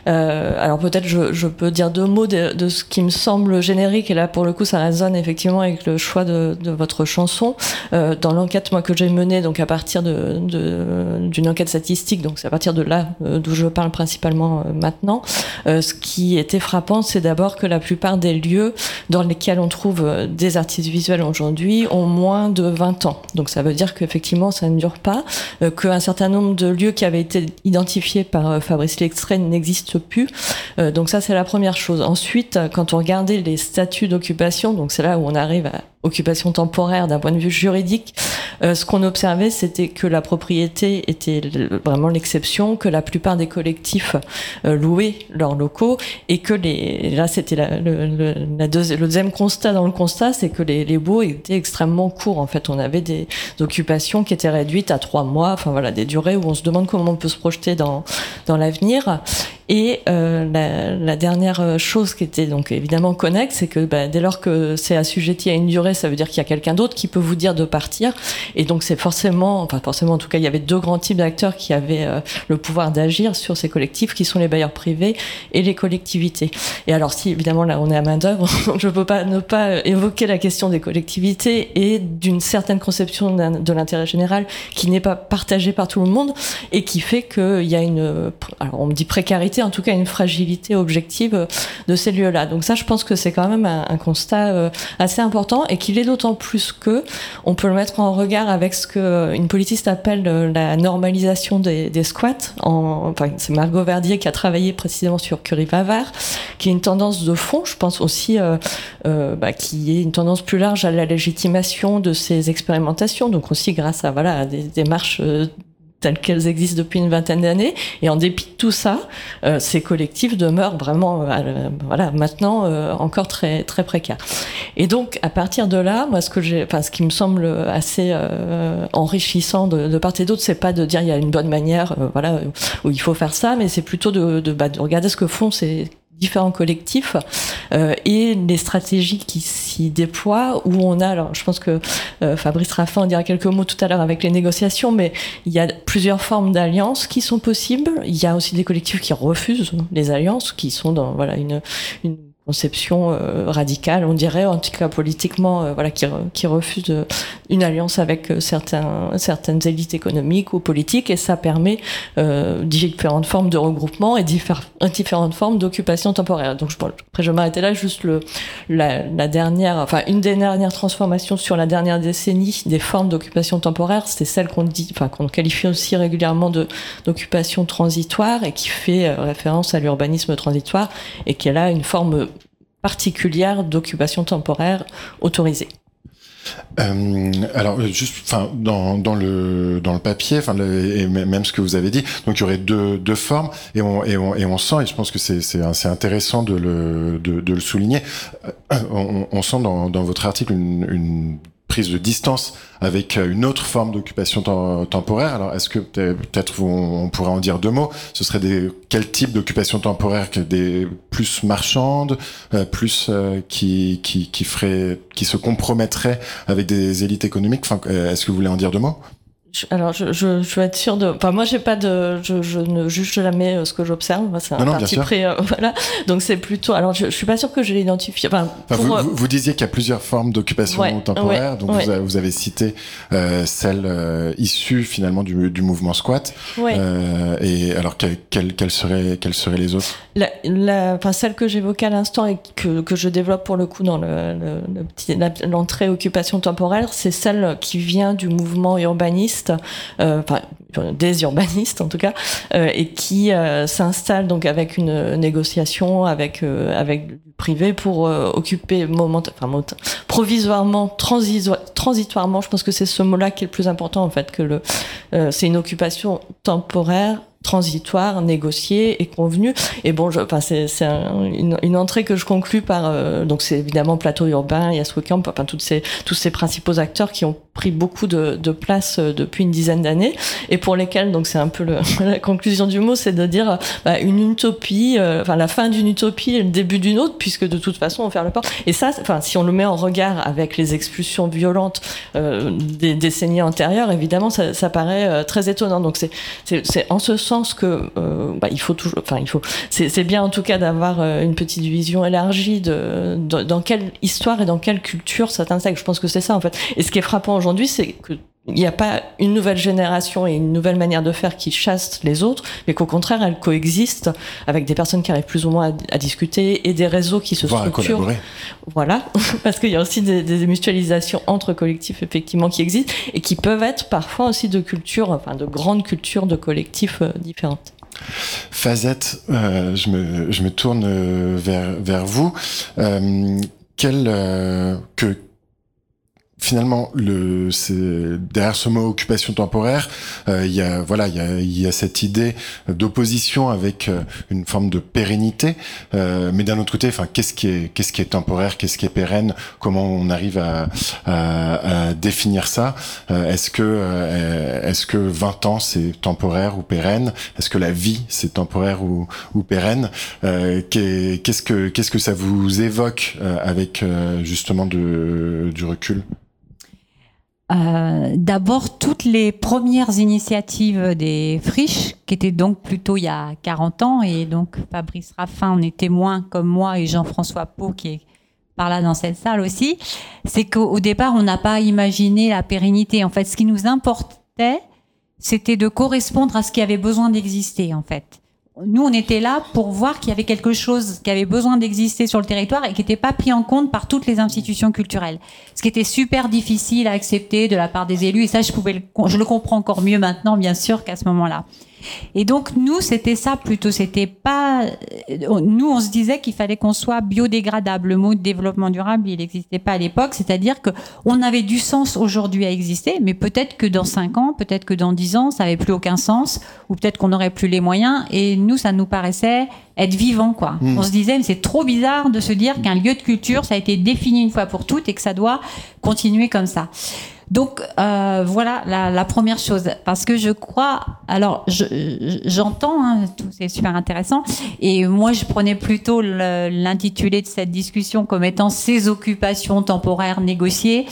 Euh, alors peut-être je, je peux dire deux mots de, de ce qui me semble générique et là pour le coup ça résonne effectivement avec le choix de, de votre chanson. Euh, dans l'enquête moi que j'ai menée donc à partir de de- d'une enquête statistique donc c'est à partir de là euh, d'où je parle principalement euh, maintenant Euh, ce qui était frappant c'est d'abord que la plupart des lieux dans lesquels on trouve euh, des artistes visuels aujourd'hui ont moins de 20 ans. Donc ça veut dire qu'effectivement ça ne dure pas qu'un certain nombre de lieux qui avaient été identifiés par Fabrice Lextrait n'existent plus. Euh, donc ça, c'est la première chose. Ensuite, quand on regardait les statuts d'occupation, donc c'est là où on arrive à occupation temporaire d'un point de vue juridique, euh, ce qu'on observait, c'était que la propriété était vraiment l'exception, que la plupart des collectifs euh, louaient leurs locaux et que les, là, c'était le deuxième constat dans le constat, c'est que les, les baux étaient extrêmement courts. En fait, on avait des occupations qui étaient réduites à trois mois, enfin voilà, des durées où on se demande comment on peut se projeter dans, dans l'avenir. Et euh, la, la dernière chose qui était donc évidemment connexe, c'est que bah, dès lors que c'est assujetti à une durée, ça veut dire qu'il y a quelqu'un d'autre qui peut vous dire de partir. Et donc c'est forcément, enfin forcément en tout cas, il y avait deux grands types d'acteurs qui avaient euh, le pouvoir d'agir sur ces collectifs, qui sont les bailleurs privés et les collectivités. Et alors si évidemment là on est à main d'œuvre, je peux pas ne pas euh, évoquer la question des collectivités et d'une certaine conception de l'intérêt général qui n'est pas partagée par tout le monde et qui fait qu'il y a une, alors on me dit précarité en tout cas une fragilité objective de ces lieux-là. Donc ça, je pense que c'est quand même un, constat assez important et qu'il est d'autant plus que on peut le mettre en regard avec ce que une politiste appelle la normalisation des, squats. En, enfin, c'est Margot Verdier qui a travaillé précisément sur Curie Pavard, qui est une tendance de fond, je pense aussi, euh, euh, bah, qui est une tendance plus large à la légitimation de ces expérimentations, donc aussi grâce à voilà à des démarches euh, telles qu'elles existent depuis une vingtaine d'années. Et en dépit de tout ça, euh, ces collectifs demeurent vraiment, euh, voilà, maintenant euh, encore très très précaires. Et donc, à partir de là, moi, ce que j'ai, enfin, ce qui me semble assez euh, enrichissant de, de part et d'autre, c'est pas de dire il y a une bonne manière, euh, voilà, où il faut faire ça, mais c'est plutôt de, de, bah, de regarder ce que font ces différents collectifs euh, et les stratégies qui s'y déploient où on a alors je pense que euh, Fabrice Raffin en dira quelques mots tout à l'heure avec les négociations mais il y a plusieurs formes d'alliances qui sont possibles. Il y a aussi des collectifs qui refusent les alliances qui sont dans voilà une, une conception euh, radicale, on dirait, en tout cas politiquement, euh, voilà, qui, qui refuse une alliance avec euh, certains, certaines élites économiques ou politiques, et ça permet euh, différentes formes de regroupement et différentes formes d'occupation temporaire. Donc, je, bon, après, je m'arrêtais là, juste le, la, la dernière, enfin, une des dernières transformations sur la dernière décennie des formes d'occupation temporaire, c'est celle qu'on dit, enfin, qu'on qualifie aussi régulièrement de d'occupation transitoire et qui fait euh, référence à l'urbanisme transitoire et qui est là une forme particulière d'occupation temporaire autorisée. Euh, alors juste, enfin dans, dans le dans le papier, enfin et même ce que vous avez dit, donc il y aurait deux, deux formes et on et on et on sent et je pense que c'est c'est c'est intéressant de le de, de le souligner. Euh, On, on sent dans dans votre article une, une prise de distance avec euh, une autre forme d'occupation tem- temporaire. Alors, est-ce que peut- peut-être on pourrait en dire deux mots? Ce serait des quel type d'occupation temporaire? Des plus marchandes, euh, plus euh, qui qui qui ferait qui se compromettraient avec des élites économiques? Enfin, est-ce que vous voulez en dire deux mots? Alors, je, je, je veux être sûre de. Enfin, moi, j'ai pas de. Je, je ne juge jamais euh, ce que j'observe. C'est un Non, parti euh, voilà. Donc, c'est plutôt. Alors, je, suis pas sûre que je l'ai identifié. Enfin, Enfin, pour, vous, euh, vous, vous disiez qu'il y a plusieurs formes d'occupation Ouais, temporaire, ouais, donc ouais. Vous, avez, vous avez cité euh, celle euh, issue finalement du, du mouvement squat. Et alors, quelles seraient, les autres? La, la, enfin, celle que j'évoquais à l'instant et que, que je développe pour le coup dans le, le, le petit, la- l'entrée occupation temporaire, c'est celle qui vient du mouvement urbaniste, euh, des urbanistes en tout cas, euh, et qui euh, s'installe donc avec une négociation avec avec du privé pour occuper moment, provisoirement, transitoirement. Je pense que c'est ce mot-là qui est le plus important en fait que le c'est une occupation temporaire transitoire, négociée et convenue. Et bon, je, enfin, c'est, c'est un- une, entrée que je conclus par, euh, donc c'est évidemment Plateau Urbain, Yaswecamp, enfin, toutes ces, tous ces principaux acteurs qui ont pris beaucoup de, de place euh, depuis une dizaine d'années et pour lesquels, donc c'est un peu le, la conclusion du mot, c'est de dire, bah, une utopie, euh, enfin, la fin d'une utopie et le début d'une autre, puisque de toute façon, on ferme le port. Et ça, enfin, si on le met en regard avec les expulsions violentes euh, des décennies antérieures, évidemment, ça, ça paraît très étonnant. Donc c'est, c'est, c'est en ce sens que euh, bah, il faut toujours, enfin il faut, c'est, bien en tout cas d'avoir euh, une petite vision élargie de, de- dans quelle histoire et dans quelle culture ça t'intègre. Je pense que c'est ça en fait. Et ce qui est frappant aujourd'hui, c'est que il n'y a pas une nouvelle génération et une nouvelle manière de faire qui chasse les autres, mais qu'au contraire, elles coexistent avec des personnes qui arrivent plus ou moins à, à discuter et des réseaux qui se Voire à structurent. collaborer. Voilà, parce qu'il y a aussi des, des mutualisations entre collectifs effectivement qui existent et qui peuvent être parfois aussi de cultures, enfin de grandes cultures de collectifs euh, différentes. Fazette, euh, je, me, je me tourne euh, vers, vers vous. Euh, quel, euh, que, finalement, le, derrière ce mot occupation temporaire, euh, il y a, voilà, il y a, y a cette idée d'opposition avec euh, une forme de pérennité. Euh, mais d'un autre côté, enfin, qu'est-ce qui est, qu'est-ce qui est temporaire, qu'est-ce qui est pérenne Comment on arrive à, à, à définir ça? Euh, Est-ce que, est-ce que 20 ans c'est temporaire ou pérenne? Est-ce que la vie c'est temporaire ou, ou pérenne? Qu'est- Qu'est-ce que, qu'est-ce que ça vous évoque avec justement de, du recul? Euh, D'abord, toutes les premières initiatives des friches, qui étaient donc plutôt il y a 40 ans, et donc Fabrice Raffin en est témoin comme moi et Jean-François Pau qui est par là dans cette salle aussi, c'est qu'au au départ, on n'a pas imaginé la pérennité. En fait, ce qui nous importait, c'était de correspondre à ce qui avait besoin d'exister, en fait. Nous, on était là pour voir qu'il y avait quelque chose qui avait besoin d'exister sur le territoire et qui n'était pas pris en compte par toutes les institutions culturelles. Ce qui était super difficile à accepter de la part des élus. Et ça, je pouvais, le, je le comprends encore mieux maintenant, bien sûr, qu'à ce moment-là. Et donc nous, c'était ça plutôt. C'était pas. euh, Nous, on se disait qu'il fallait qu'on soit biodégradable. Le mot de développement durable, il n'existait pas à l'époque. C'est-à-dire que on avait du sens aujourd'hui à exister, mais peut-être que dans cinq ans, peut-être que dans dix ans, ça avait plus aucun sens, ou peut-être qu'on n'aurait plus les moyens. Et nous, ça nous paraissait être vivant, quoi. Mm. On se disait, mais c'est trop bizarre de se dire qu'un lieu de culture, ça a été défini une fois pour toutes et que ça doit continuer comme ça. Donc euh, voilà la, première chose, parce que je crois, alors je- je- j'entends, hein, tout c'est super intéressant, et moi je prenais plutôt l'intitulé de cette discussion comme étant ces occupations temporaires négociées,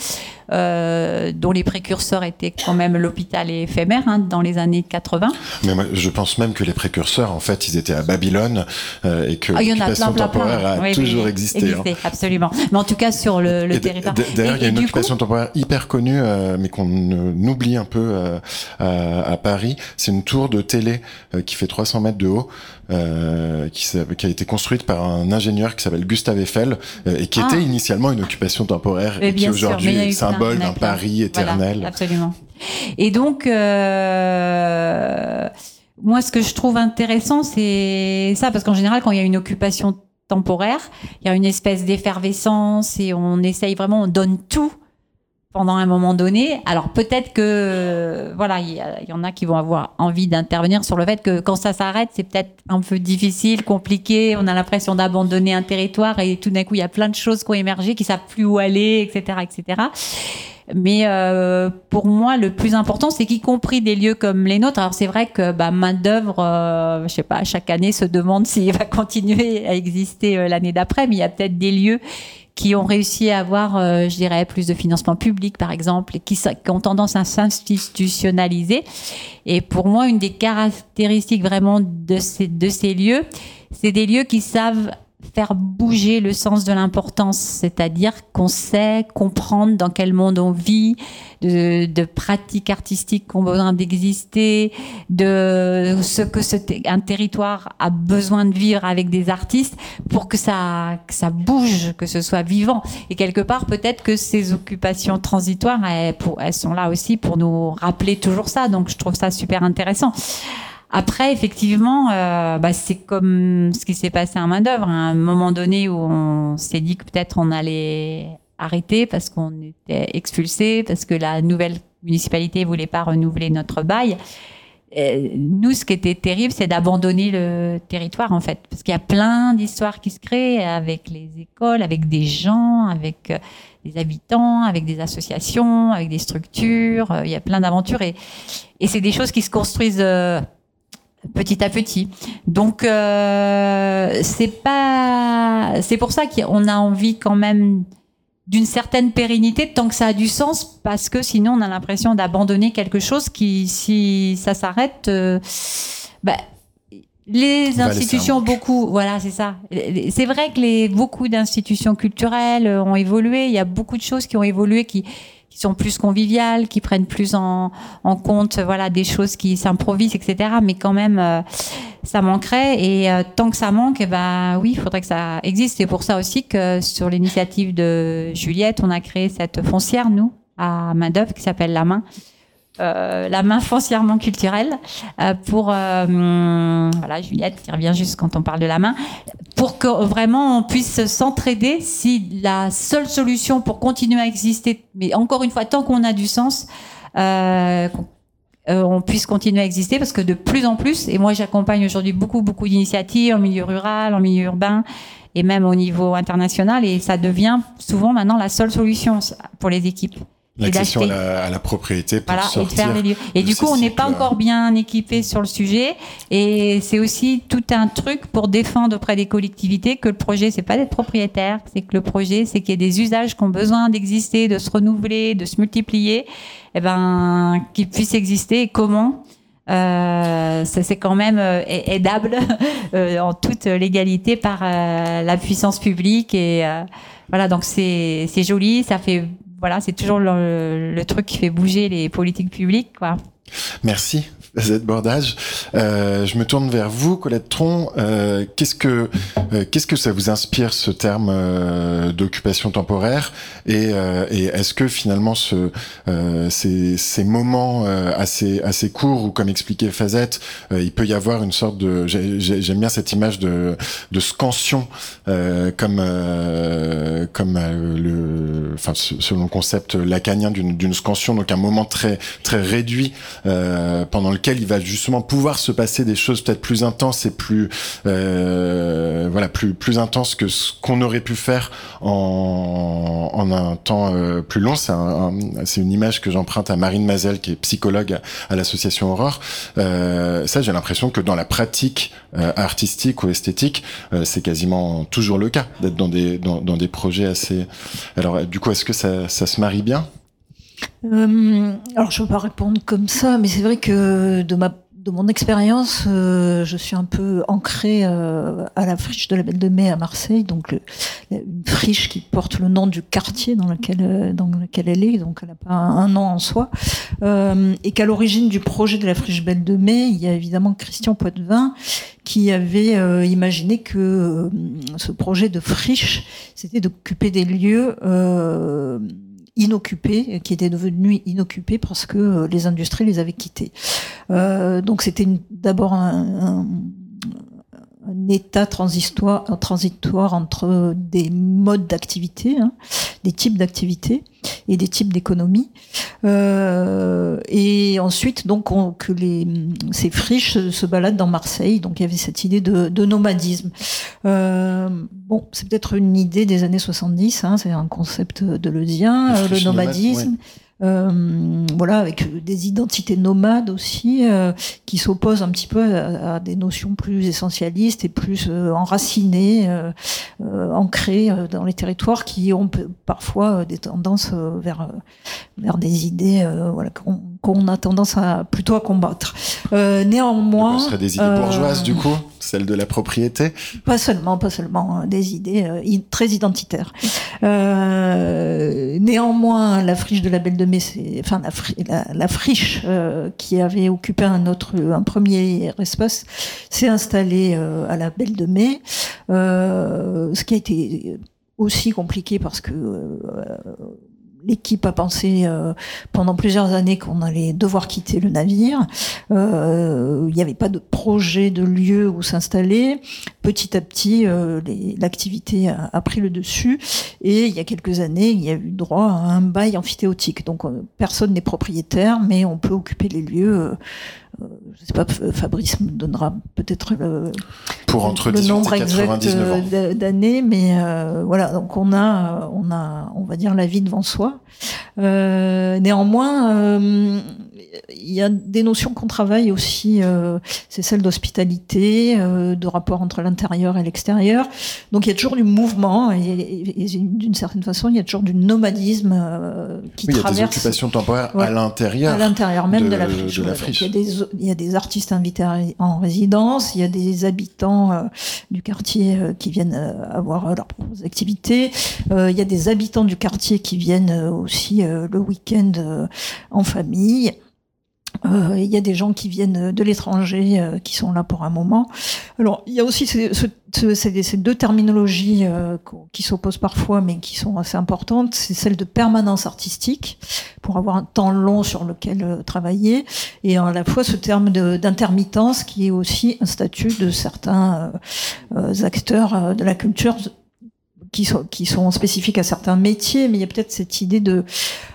euh, dont les précurseurs étaient quand même l'hôpital éphémère hein, dans les années 80. Mais moi, je pense même que les précurseurs, en fait, ils étaient à Babylone euh, et que Ah, l'occupation plein, temporaire a Oui, toujours oui, existé. hein. Absolument. Mais en tout cas sur le, le territoire. D'ailleurs, il y a une occupation temporaire hyper connue, euh, mais qu'on oublie un peu euh, à, à Paris. C'est une tour de télé euh, qui fait 300 mètres de haut, euh, qui, qui a été construite par un ingénieur qui s'appelle Gustave Eiffel euh, et qui Ah. était initialement une occupation temporaire Mais et qui aujourd'hui est symbole d'un. Paris éternel. Voilà, absolument. Et donc, euh, moi, ce que je trouve intéressant, c'est ça, parce qu'en général, quand il y a une occupation temporaire, il y a une espèce d'effervescence et on essaye vraiment, on donne tout pendant un moment donné. Alors peut-être que voilà, il y, en a qui vont avoir envie d'intervenir sur le fait que quand ça s'arrête, c'est peut-être un peu difficile, compliqué. On a l'impression d'abandonner un territoire et tout d'un coup, il y a plein de choses qui ont émergé, qui savent plus où aller, etc., etc. Mais euh, pour moi, le plus important, c'est qu'y compris des lieux comme les nôtres. Alors c'est vrai que bah, main d'œuvre, euh, je sais pas, chaque année se demande s'il va continuer à exister euh, l'année d'après, mais il y a peut-être des lieux qui ont réussi à avoir, euh, je dirais, plus de financement public, par exemple, et qui, ont tendance à s'institutionnaliser. Et pour moi, une des caractéristiques vraiment de ces, de ces lieux, c'est des lieux qui savent faire bouger le sens de l'importance, c'est-à-dire qu'on sait comprendre dans quel monde on vit, de, pratiques artistiques qui ont besoin d'exister, de ce que ce un territoire a besoin de vivre avec des artistes pour que ça, ça bouge, que ce soit vivant. Et quelque part, peut-être que ces occupations transitoires, elles sont là aussi pour nous rappeler toujours ça. Donc, je trouve ça super intéressant. Après, effectivement, euh, bah, c'est comme ce qui s'est passé à main d'œuvre. À un moment donné où on s'est dit que peut-être on allait arrêter parce qu'on était expulsé, parce que la nouvelle municipalité voulait pas renouveler notre bail. Euh, nous, ce qui était terrible, c'est d'abandonner le territoire, en fait. Parce qu'il y a plein d'histoires qui se créent avec les écoles, avec des gens, avec euh, des habitants, avec des associations, avec des structures. Il y a plein d'aventures et, c'est des choses qui se construisent petit à petit. Donc euh, c'est pas, c'est pour ça qu'on a envie quand même d'une certaine pérennité tant que ça a du sens parce que sinon on a l'impression d'abandonner quelque chose qui si ça s'arrête euh, bah, les institutions beaucoup voilà c'est ça c'est vrai que les beaucoup d'institutions culturelles ont évolué il y a beaucoup de choses qui ont évolué qui qui sont plus conviviales, qui prennent plus en, compte voilà des choses qui s'improvisent, etc. Mais quand même, euh, ça manquerait. Et euh, tant que ça manque, eh ben oui, il faudrait que ça existe. C'est pour ça aussi que sur l'initiative de Juliette, on a créé cette foncière nous à main d'œuvre qui s'appelle La Main. Euh, la main foncièrement culturelle euh, pour euh, hum, voilà Juliette qui revient juste quand on parle de la main pour que vraiment on puisse s'entraider. Si la seule solution pour continuer à exister mais encore une fois tant qu'on a du sens euh, euh, on puisse continuer à exister parce que de plus en plus et moi j'accompagne aujourd'hui beaucoup beaucoup d'initiatives en milieu rural en milieu urbain et même au niveau international et ça devient souvent maintenant la seule solution pour les équipes L'accession à la, à la propriété pour Voilà, et sortir faire les lieux. Et du coup, on n'est pas encore bien équipé sur le sujet. Et c'est aussi tout un truc pour défendre auprès des collectivités que le projet, c'est pas d'être propriétaire, c'est que le projet, c'est qu'il y ait des usages qui ont besoin d'exister, de se renouveler, de se multiplier, et ben, qu'ils puissent exister. Et comment euh, ça c'est quand même euh, aidable euh, en toute légalité par euh, la puissance publique et euh, voilà donc c'est c'est joli ça fait voilà c'est toujours le, truc qui fait bouger les politiques publiques quoi Merci, Z Bordage. Euh, je me tourne vers vous, Colette Tron. Euh, qu'est-ce que euh, qu'est-ce que ça vous inspire ce terme euh, d'occupation temporaire? Et, euh, et est-ce que finalement ce, euh, ces, ces moments assez assez courts où, comme expliquait Fazette, il peut y avoir une sorte de j'ai- j'ai- j'aime bien cette image de de scansion comme comme le enfin se- selon le concept lacanien d'une d'une scansion donc un moment très très réduit euh, pendant lequel il va justement pouvoir se passer des choses peut-être plus intenses et plus euh, voilà plus plus intenses que ce qu'on aurait pu faire en, en un temps euh, plus long. C'est un, c'est une image que j'emprunte à Marine Mazel qui est psychologue à, l'association Aurore. Euh, ça, j'ai l'impression que dans la pratique euh, artistique ou esthétique, c'est quasiment toujours le cas d'être dans des dans, dans des projets assez. Alors, du coup, est-ce que ça ça se marie bien? Euh, alors, je ne peux pas répondre comme ça, mais c'est vrai que de ma de mon expérience, euh, je suis un peu ancrée euh, à la friche de la Belle de Mai à Marseille, donc une friche qui porte le nom du quartier dans lequel dans lequel elle est, donc elle n'a pas un, un nom en soi, et qu'à l'origine du projet de la friche Belle de Mai, il y a évidemment Christian Poitvin qui avait imaginé que ce projet de friche, c'était d'occuper des lieux inoccupés, qui étaient devenus inoccupés parce que euh, les industries les avaient quittés. Euh, donc c'était d'abord un, un- un état transitoire, transitoire entre des modes d'activité, hein, des types d'activité et des types d'économie. Euh, et ensuite, donc, on- que les, ces friches se, se baladent dans Marseille. Donc, il y avait cette idée de, de nomadisme. Euh, bon, c'est peut-être une idée des années 70, hein, c'est un concept de Leudien, euh, le nomadisme. ouais. Euh, voilà, avec des identités nomades aussi, euh, qui s'opposent un petit peu à, des notions plus essentialistes et plus euh, enracinées, euh, euh, ancrées euh, dans les territoires, qui ont parfois euh, des tendances euh, vers euh, vers des idées, euh, voilà, qu'on a tendance à plutôt à combattre. Euh, néanmoins, Ce serait des idées euh, bourgeoises, du coup, celle de la propriété. pas seulement, pas seulement hein, des idées euh, très identitaires. Euh, néanmoins, la friche de la Belle de Mai, enfin la, fri- la, la friche euh, qui avait occupé un autre, un premier espace, s'est installée euh, à la Belle de Mai, euh, ce qui a été aussi compliqué parce que euh, l'équipe a pensé euh, pendant plusieurs années qu'on allait devoir quitter le navire. Euh, Il n'y avait pas de projet de lieu où s'installer. Petit à petit, euh, l'activité a, a pris le dessus. Et il y a quelques années, il y a eu droit à un bail amphithéotique. Donc personne n'est propriétaire, mais on peut occuper les lieux. Euh, euh, je sais pas, F- Fabrice me donnera peut-être le, Pour entre le 18 nombre et exact 99 ans. euh, d'années, mais euh, voilà, donc on a, euh, on a, on va dire la vie devant soi. Euh, néanmoins, euh, il y a des notions qu'on travaille aussi, euh, c'est celle d'hospitalité, euh, de rapport entre l'intérieur et l'extérieur. Donc il y a toujours du mouvement et, et- et d'une certaine façon, il y a toujours du nomadisme euh, qui Oui, il y a des traverse occupations temporaires Ouais. à l'intérieur. à l'intérieur même de, de- la friche. de la ouais. Donc, friche. Il, y a des, il y a des artistes invités en résidence, il y a des habitants du quartier qui viennent avoir leurs propres activités, il y a des habitants du quartier qui viennent aussi euh, le week-end euh, en famille. Euh, Il y a des gens qui viennent de l'étranger, euh, qui sont là pour un moment. Alors, il y a aussi ces, ce- ce- ces- deux terminologies euh, qui s'opposent parfois, mais qui sont assez importantes. C'est celle de permanence artistique, pour avoir un temps long sur lequel euh, travailler, et à la fois ce terme d'intermittence, qui est aussi un statut de certains euh, euh, acteurs euh, de la culture qui sont, qui spécifiques à certains métiers, mais il y a peut-être cette idée de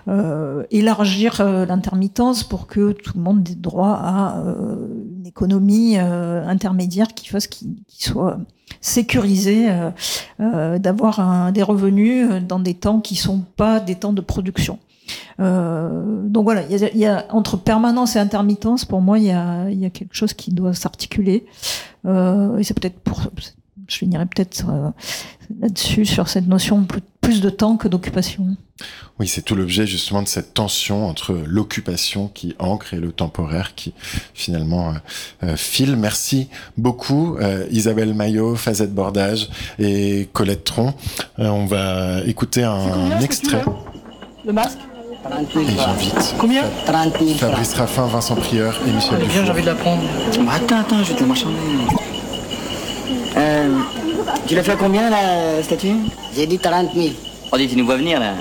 euh, élargir euh, l'intermittence pour que tout le monde ait droit à euh, une économie intermédiaire qui fasse qu'il soit sécurisé, euh, d'avoir des revenus dans des temps qui sont pas des temps de production. Donc voilà, il y a, entre permanence et intermittence, pour moi, il y a, quelque chose qui doit s'articuler. Et c'est peut-être pour, je finirai peut-être là-dessus sur cette notion plus, de temps que d'occupation. Oui, c'est tout l'objet justement de cette tension entre l'occupation qui ancre et le temporaire qui finalement euh, euh, file. Merci beaucoup euh, Isabelle Maillot, Fazette Bordage et Colette Tron. Euh, on va écouter un extrait. Le masque Et j'invite Combien 30 000 Fabrice Raffin, Vincent Prieur et Michel Bien, Dufour. j'ai envie de la prendre. Attends, attends, je vais te la marchander. Euh, tu l'as fait à combien la statue? J'ai dit 30 000. On dit, tu nous vois venir là.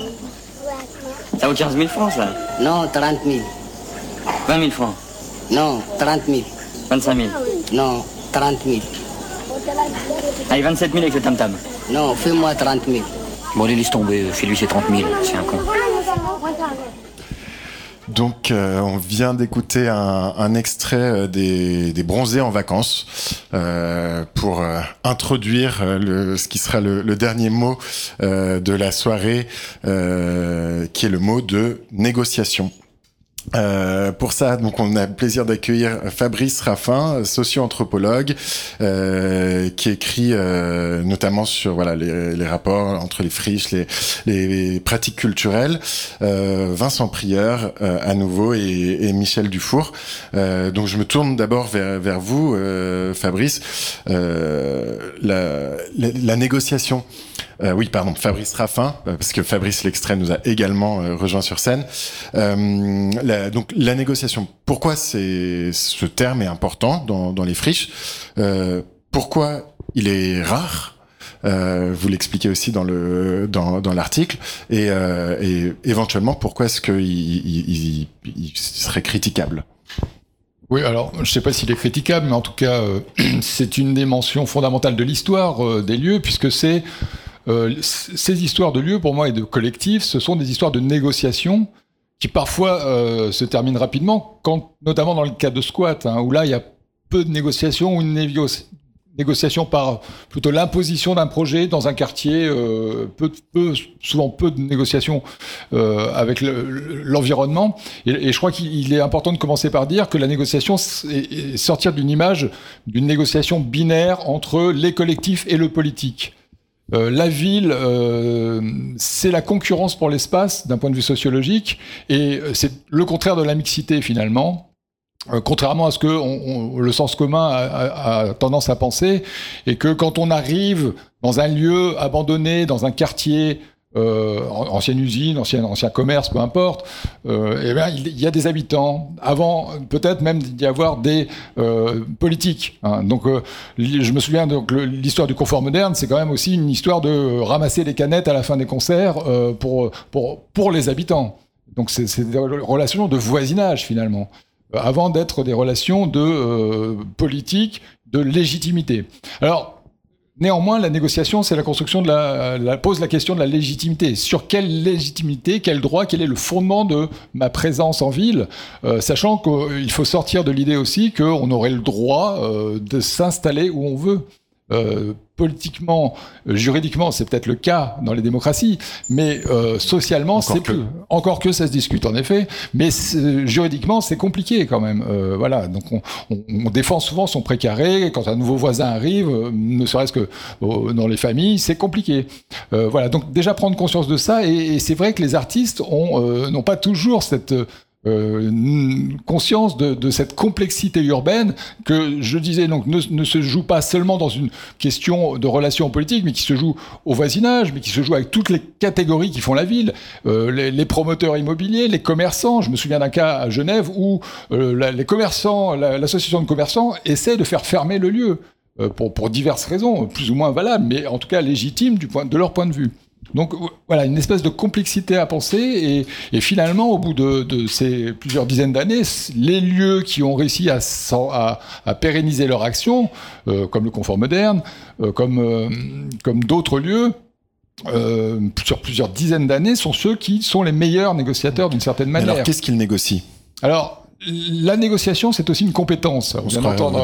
Ça vaut 15 000 francs ça? Non, 30 000. 20 000 francs Non, 30 000. 25 000 Non, 30 000. Allez, 27 000 avec le tam-tam. Non, fais-moi 30 000. Bon, allez, laisse tomber. Chez lui, c'est 30 000. C'est un con. Donc, euh, on vient d'écouter un, extrait euh, des, Bronzés en vacances euh, pour introduire ce qui sera le, dernier mot de la soirée, qui est le mot de négociation. Euh, pour ça, donc on a le plaisir d'accueillir Fabrice Raffin, socio-anthropologue, euh, qui écrit euh, notamment sur voilà les, les rapports entre les friches, les, les pratiques culturelles. Euh, Vincent Prieur euh, à nouveau et, et Michel Dufour. Euh, donc je me tourne d'abord vers, vers vous, Fabrice. La, la négociation. Euh, oui, pardon, Fabrice Raffin, euh, parce que Fabrice L'extrait nous a également euh, rejoint sur scène. Euh, donc la négociation, pourquoi ce terme est important dans, les friches? Pourquoi il est rare? Vous l'expliquez aussi dans le dans, dans l'article. Et, éventuellement pourquoi est-ce qu'il il, il, il serait critiquable? Oui, alors je ne sais pas s'il est critiquable, mais en tout cas, c'est une dimension fondamentale de l'histoire des lieux, puisque c'est euh, ces histoires de lieux, pour moi, et de collectifs, ce sont des histoires de négociation qui parfois euh, se terminent rapidement, notamment dans le cas de squat, hein, où là, il y a peu de négociations ou une négo- négociation par plutôt l'imposition d'un projet dans un quartier, euh, souvent peu de négociations avec le- le- l'environnement. Et, je crois qu'il il est important de commencer par dire que la négociation, c'est est sortir d'une image d'une négociation binaire entre les collectifs et le politique. Euh, la ville, euh, c'est la concurrence pour l'espace d'un point de vue sociologique, et euh, c'est le contraire de la mixité finalement. Euh, contrairement à ce que le sens commun a tendance à penser, et que quand on arrive dans un lieu abandonné, dans un quartier, euh, an- ancienne usine, ancien, commerce, peu importe, euh, eh bien, il y a des habitants, avant peut-être même d'y avoir des euh, politiques. hein. Donc euh, je me souviens, donc l'histoire du confort moderne, c'est quand même aussi une histoire de ramasser les canettes à la fin des concerts pour, pour, pour les habitants. Donc c'est c'est des relations de voisinage finalement, avant d'être des relations de politique, de légitimité. Alors Néanmoins, la négociation, c'est la construction de la, la- pose la question de la légitimité. Sur quelle légitimité, quel droit, quel est le fondement de ma présence en ville, euh, sachant qu'il faut sortir de l'idée aussi qu'on aurait le droit euh, de s'installer où on veut. Euh, politiquement, euh, juridiquement, c'est peut-être le cas dans les démocraties, mais euh, socialement, c'est plus. Encore que ça se discute en effet, mais juridiquement, c'est compliqué quand même. Euh, voilà, donc on, on- on défend souvent son précaré. Quand un nouveau voisin arrive, euh, ne serait-ce que euh, dans les familles, c'est compliqué. Euh, voilà, donc déjà prendre conscience de ça, et, et c'est vrai que les artistes ont euh, n'ont pas toujours cette euh, conscience de, cette complexité urbaine que je disais donc ne, se joue pas seulement dans une question de relations politiques, mais qui se joue au voisinage, mais qui se joue avec toutes les catégories qui font la ville, Euh, les, promoteurs immobiliers, les commerçants. Je me souviens d'un cas à Genève où euh, les commerçants, la- l'association de commerçants essaie de faire fermer le lieu pour, pour diverses raisons, plus ou moins valables, mais en tout cas légitimes du point, de leur point de vue. Donc voilà, une espèce de complexité à penser, et, et finalement, au bout de, de ces plusieurs dizaines d'années, les lieux qui ont réussi à, s'en- à- à pérenniser leur action, euh, comme le confort moderne, euh, comme, euh, comme d'autres lieux, sur plusieurs dizaines d'années, sont ceux qui sont les meilleurs négociateurs d'une certaine manière. Alors qu'est-ce qu'ils négocient? Alors, la négociation, c'est aussi une compétence. On, vient d'entendre,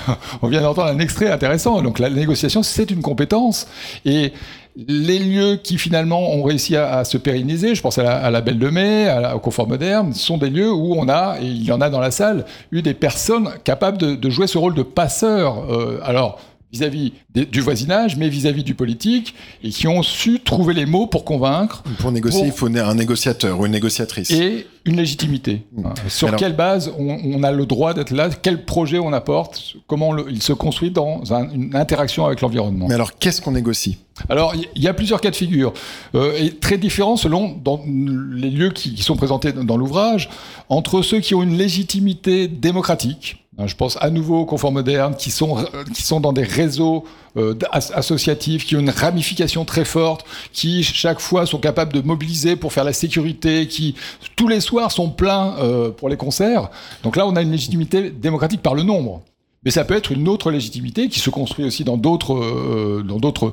on vient d'entendre un extrait intéressant. Donc, la négociation, c'est une compétence. Et les lieux qui finalement ont réussi à, à se pérenniser, je pense à la, à la Belle de Mai, à la- au Confort Moderne, sont des lieux où on a, et il y en a dans la salle, eu des personnes capables de, de jouer ce rôle de passeur. Euh, alors, vis-à-vis des- du voisinage, mais vis-à-vis du politique, et qui ont su trouver les mots pour convaincre. Pour négocier, il faut un négociateur ou une négociatrice. Et une légitimité. Hein. Sur Alors- quelle base on, on a le droit d'être là? Quel projet on apporte? Comment le- il se construit dans un- une interaction avec l'environnement? Mais alors, qu'est-ce qu'on négocie? Alors, il y a plusieurs cas de figure, euh, et très différents selon dans les lieux qui, qui sont présentés dans l'ouvrage, entre ceux qui ont une légitimité démocratique, hein, je pense à nouveau aux conforts modernes, qui sont, euh, qui sont dans des réseaux euh, as- associatifs, qui ont une ramification très forte, qui chaque fois sont capables de mobiliser pour faire la sécurité, qui tous les soirs sont pleins euh, pour les concerts. Donc là, on a une légitimité démocratique par le nombre. Mais ça peut être une autre légitimité qui se construit aussi dans d'autres euh, dans d'autres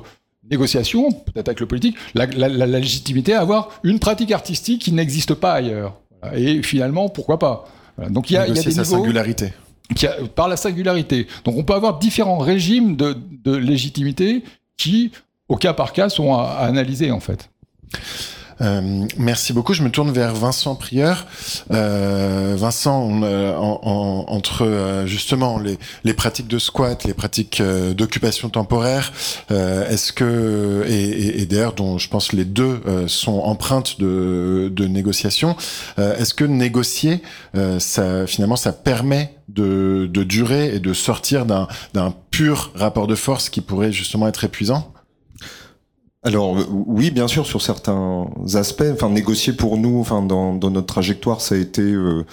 négociations, peut-être avec le politique, la, la- la- la légitimité à avoir une pratique artistique qui n'existe pas ailleurs. Et finalement, pourquoi pas? Voilà. Donc il y a, il y a Négocier des sa niveaux singularité. Par la singularité. Donc on peut avoir différents régimes de, légitimité qui, au cas par cas, sont à analyser en fait. Euh, merci beaucoup. Je me tourne vers Vincent Prieur. Euh, Vincent, on, euh, en- en- entre euh, justement les, les pratiques de squat, les pratiques d'occupation temporaire, est-ce que et, et- et d'ailleurs dont je pense les deux sont empreintes de, de négociation, est-ce que négocier, ça finalement ça permet de, de durer et de sortir d'un pur rapport de force qui pourrait justement être épuisant? Alors euh, oui, bien sûr, sur certains aspects. Enfin, négocier pour nous, enfin dans, notre trajectoire, ça a été euh,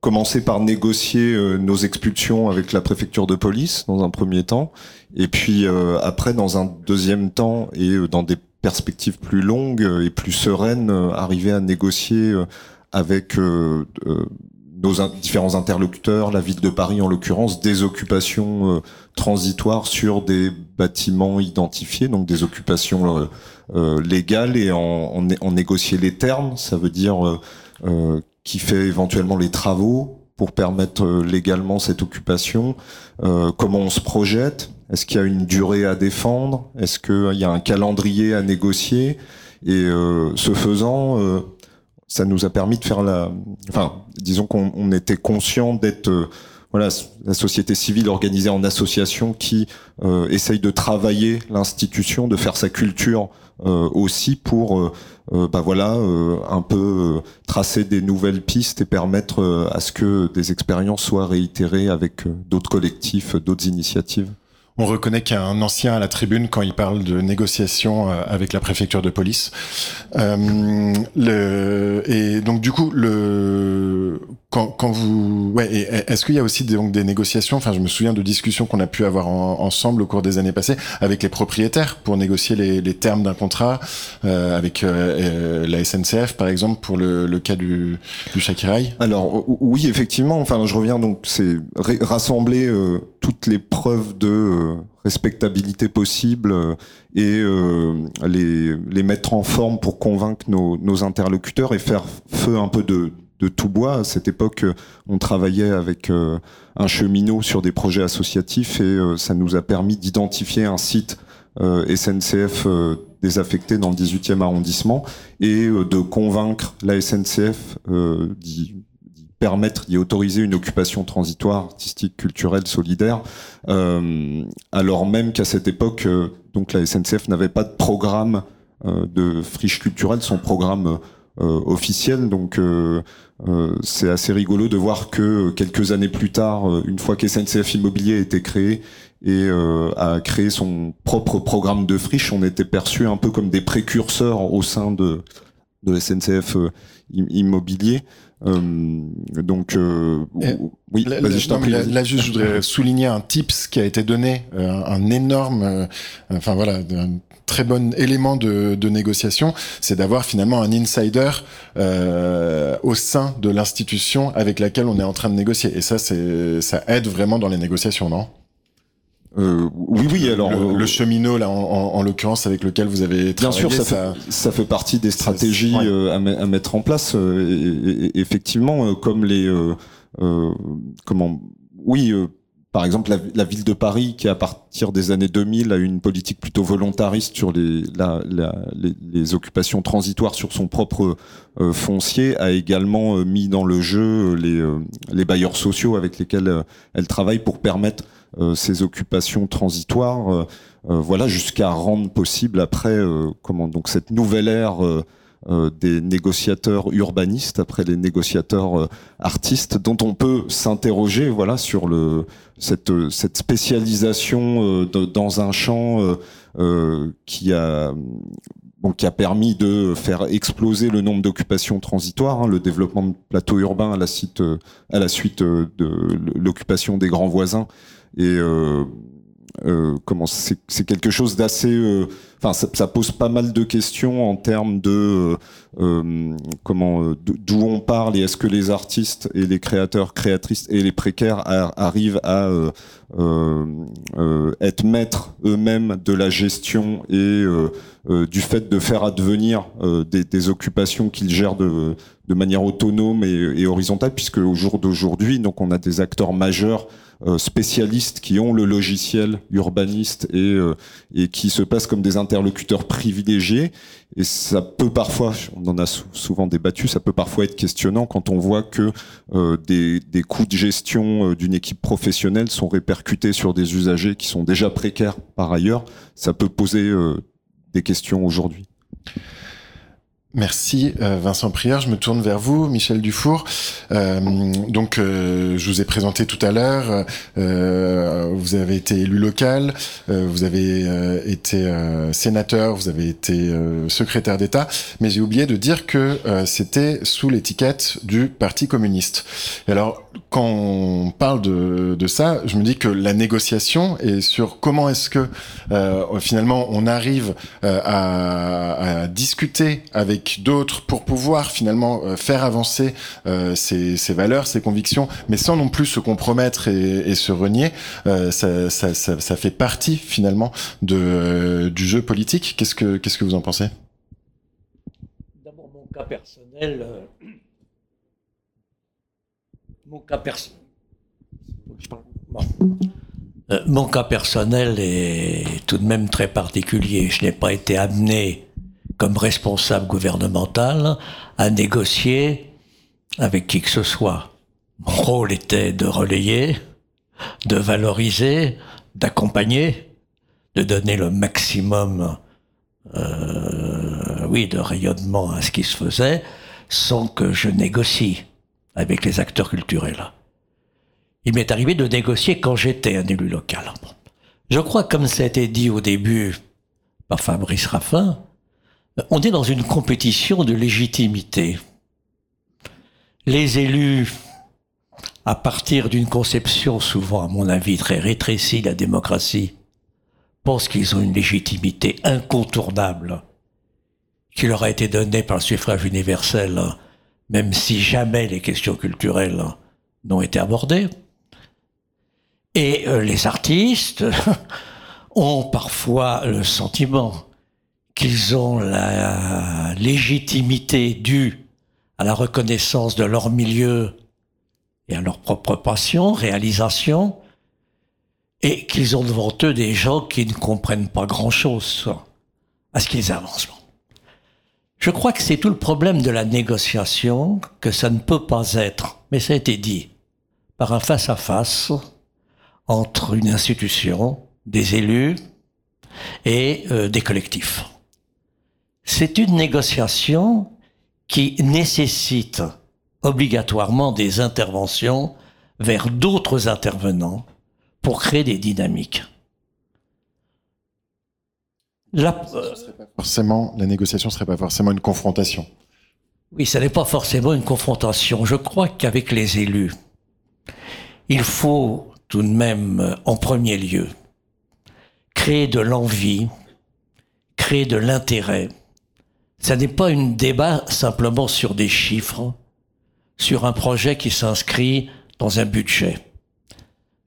commencer par négocier euh, nos expulsions avec la préfecture de police dans un premier temps, et puis après, dans un deuxième temps, et dans des perspectives plus longues et plus sereines, arriver à négocier avec nos différents interlocuteurs, la ville de Paris en l'occurrence, des occupations transitoires sur des bâtiments identifiés, donc des occupations euh, euh, légales et en, en, né- en négocier les termes. Ça veut dire euh, euh, qui fait éventuellement les travaux pour permettre euh, légalement cette occupation, comment on se projette, est-ce qu'il y a une durée à défendre, est-ce qu'il y a un calendrier à négocier, et ce faisant, ça nous a permis de faire la, enfin, disons qu'on on était conscient d'être voilà, la société civile organisée en association qui euh, essaye de travailler l'institution, de faire sa culture euh, aussi pour, euh, euh, bah voilà, euh, un peu euh, tracer des nouvelles pistes et permettre à ce que des expériences soient réitérées avec d'autres collectifs, d'autres initiatives. On reconnaît qu'il y a un ancien à la tribune quand il parle de négociations avec la préfecture de police. Euh, le, et donc du coup, le, quand, quand vous, ouais, est-ce qu'il y a aussi des, donc des négociations Enfin, je me souviens de discussions qu'on a pu avoir en- ensemble au cours des années passées avec les propriétaires pour négocier les, les termes d'un contrat, euh, avec euh, euh, la SNCF par exemple pour le, le cas du, du Shakiraï? Alors oui, effectivement. Enfin, je reviens donc, c'est rassembler euh, toutes les preuves de euh, respectabilité possible euh, et les, les mettre en forme pour convaincre nos, nos interlocuteurs et faire feu un peu de, de tout bois. À cette époque, euh, on travaillait avec euh, un cheminot sur des projets associatifs et euh, ça nous a permis d'identifier un site SNCF désaffecté dans le 18e arrondissement et de convaincre la SNCF d'y permettre, d'y autoriser une occupation transitoire, artistique, culturelle, solidaire, alors même qu'à cette époque, donc la SNCF n'avait pas de programme de friche culturelle, son programme officiel. Donc euh, c'est assez rigolo de voir que euh, quelques années plus tard, euh, une fois que SNCF Immobilier a été créé et euh, a créé son propre programme de friche, on était perçus un peu comme des précurseurs au sein de, de SNCF im- Immobilier. Euh, donc euh, oui, je non, là, juste, je voudrais souligner un tips qui a été donné, euh, un, énorme, enfin voilà, très bon élément de, de négociation, c'est d'avoir finalement un insider euh, au sein de l'institution avec laquelle on est en train de négocier. Et ça, c'est, ça aide vraiment dans les négociations, non? Euh, oui, oui, alors le, euh, le cheminot là, en, en- en l'occurrence, avec lequel vous avez Bien travaillé, sûr, ça, fait, ça fait partie des stratégies ouais. euh, à, me- à mettre en place. euh, et- et- et effectivement, comme les, euh, euh, comment, oui, euh, par exemple, la, ville de Paris, qui à partir des années 2000 a une politique plutôt volontariste sur les, la, la- les, les occupations transitoires sur son propre euh, foncier, a également euh, mis dans le jeu les, euh, les bailleurs sociaux avec lesquels elle travaille pour permettre ces occupations transitoires, voilà, jusqu'à rendre possible après, comment donc cette nouvelle ère des négociateurs urbanistes après les négociateurs euh, artistes, dont on peut s'interroger, voilà, sur le cette cette spécialisation euh, dans un champ qui a permis de faire exploser le nombre d'occupations transitoires, hein, le développement de plateaux urbains à la, suite, de l'occupation des grands voisins et euh, euh, comment c'est quelque chose d'assez euh, ça, pose pas mal de questions en termes de euh, comment d'où on parle et est-ce que les artistes et les créateurs créatrices et les précaires arrivent à être maîtres eux-mêmes de la gestion et du fait de faire advenir des, occupations qu'ils gèrent de, manière autonome et, horizontale puisque au jour d'aujourd'hui donc on a des acteurs majeurs spécialistes qui ont le logiciel urbaniste et, euh, et qui se passent comme des interlocuteurs privilégiés. Et ça peut parfois, on en a souvent débattu, ça peut parfois être questionnant quand on voit que euh, des, des, coûts de gestion d'une équipe professionnelle sont répercutés sur des usagers qui sont déjà précaires par ailleurs. Ça peut poser des questions aujourd'hui. Merci euh, Vincent Prieur. Je me tourne vers vous, Michel Dufour. Euh, donc, euh, je vous ai présenté tout à l'heure. vous avez été élu local, vous avez été sénateur, vous avez été secrétaire d'État, mais j'ai oublié de dire que c'était sous l'étiquette du Parti communiste. Alors, quand on parle de, de, ça, je me dis que la négociation et sur comment est-ce que finalement on arrive à, à discuter avec d'autres pour pouvoir finalement euh, faire avancer euh, ces, valeurs, ces convictions, mais sans non plus se compromettre et, se renier. Euh, ça, fait partie finalement du jeu politique. Qu'est-ce que que vous en pensez? D'abord mon cas personnel est tout de même très particulier. Je n'ai pas été amené comme responsable gouvernemental à négocier avec qui que ce soit. Mon rôle était de relayer, de valoriser, d'accompagner, de donner le maximum, euh, oui, de rayonnement à ce qui se faisait, sans que je négocie avec les acteurs culturels. Il m'est arrivé de négocier quand j'étais un élu local. Je crois, comme ça a été dit au début par Fabrice Raffin, on est dans une compétition de légitimité. Les élus, à partir d'une conception souvent, à mon avis, très rétrécie de la démocratie, pensent qu'ils ont une légitimité incontournable qui leur a été donnée par le suffrage universel, même si jamais les questions culturelles n'ont été abordées. Et euh, les artistes ont parfois le sentiment qu'ils ont la légitimité due à la reconnaissance de leur milieu et à leur propre passion, réalisation, et qu'ils ont devant eux des gens qui ne comprennent pas grand-chose à ce qu'ils avancent. Je crois que c'est tout le problème de la négociation, que ça ne peut pas être, mais ça a été dit, par un face-à-face entre une institution, des élus et euh, des collectifs c'est une négociation qui nécessite obligatoirement des interventions vers d'autres intervenants pour créer des dynamiques. La, forcément, la négociation ne serait pas forcément une confrontation. Oui, ce n'est pas forcément une confrontation. Je crois qu'avec les élus, il faut tout de même, en premier lieu, créer de l'envie, créer de l'intérêt, ça n'est pas un débat simplement sur des chiffres, sur un projet qui s'inscrit dans un budget.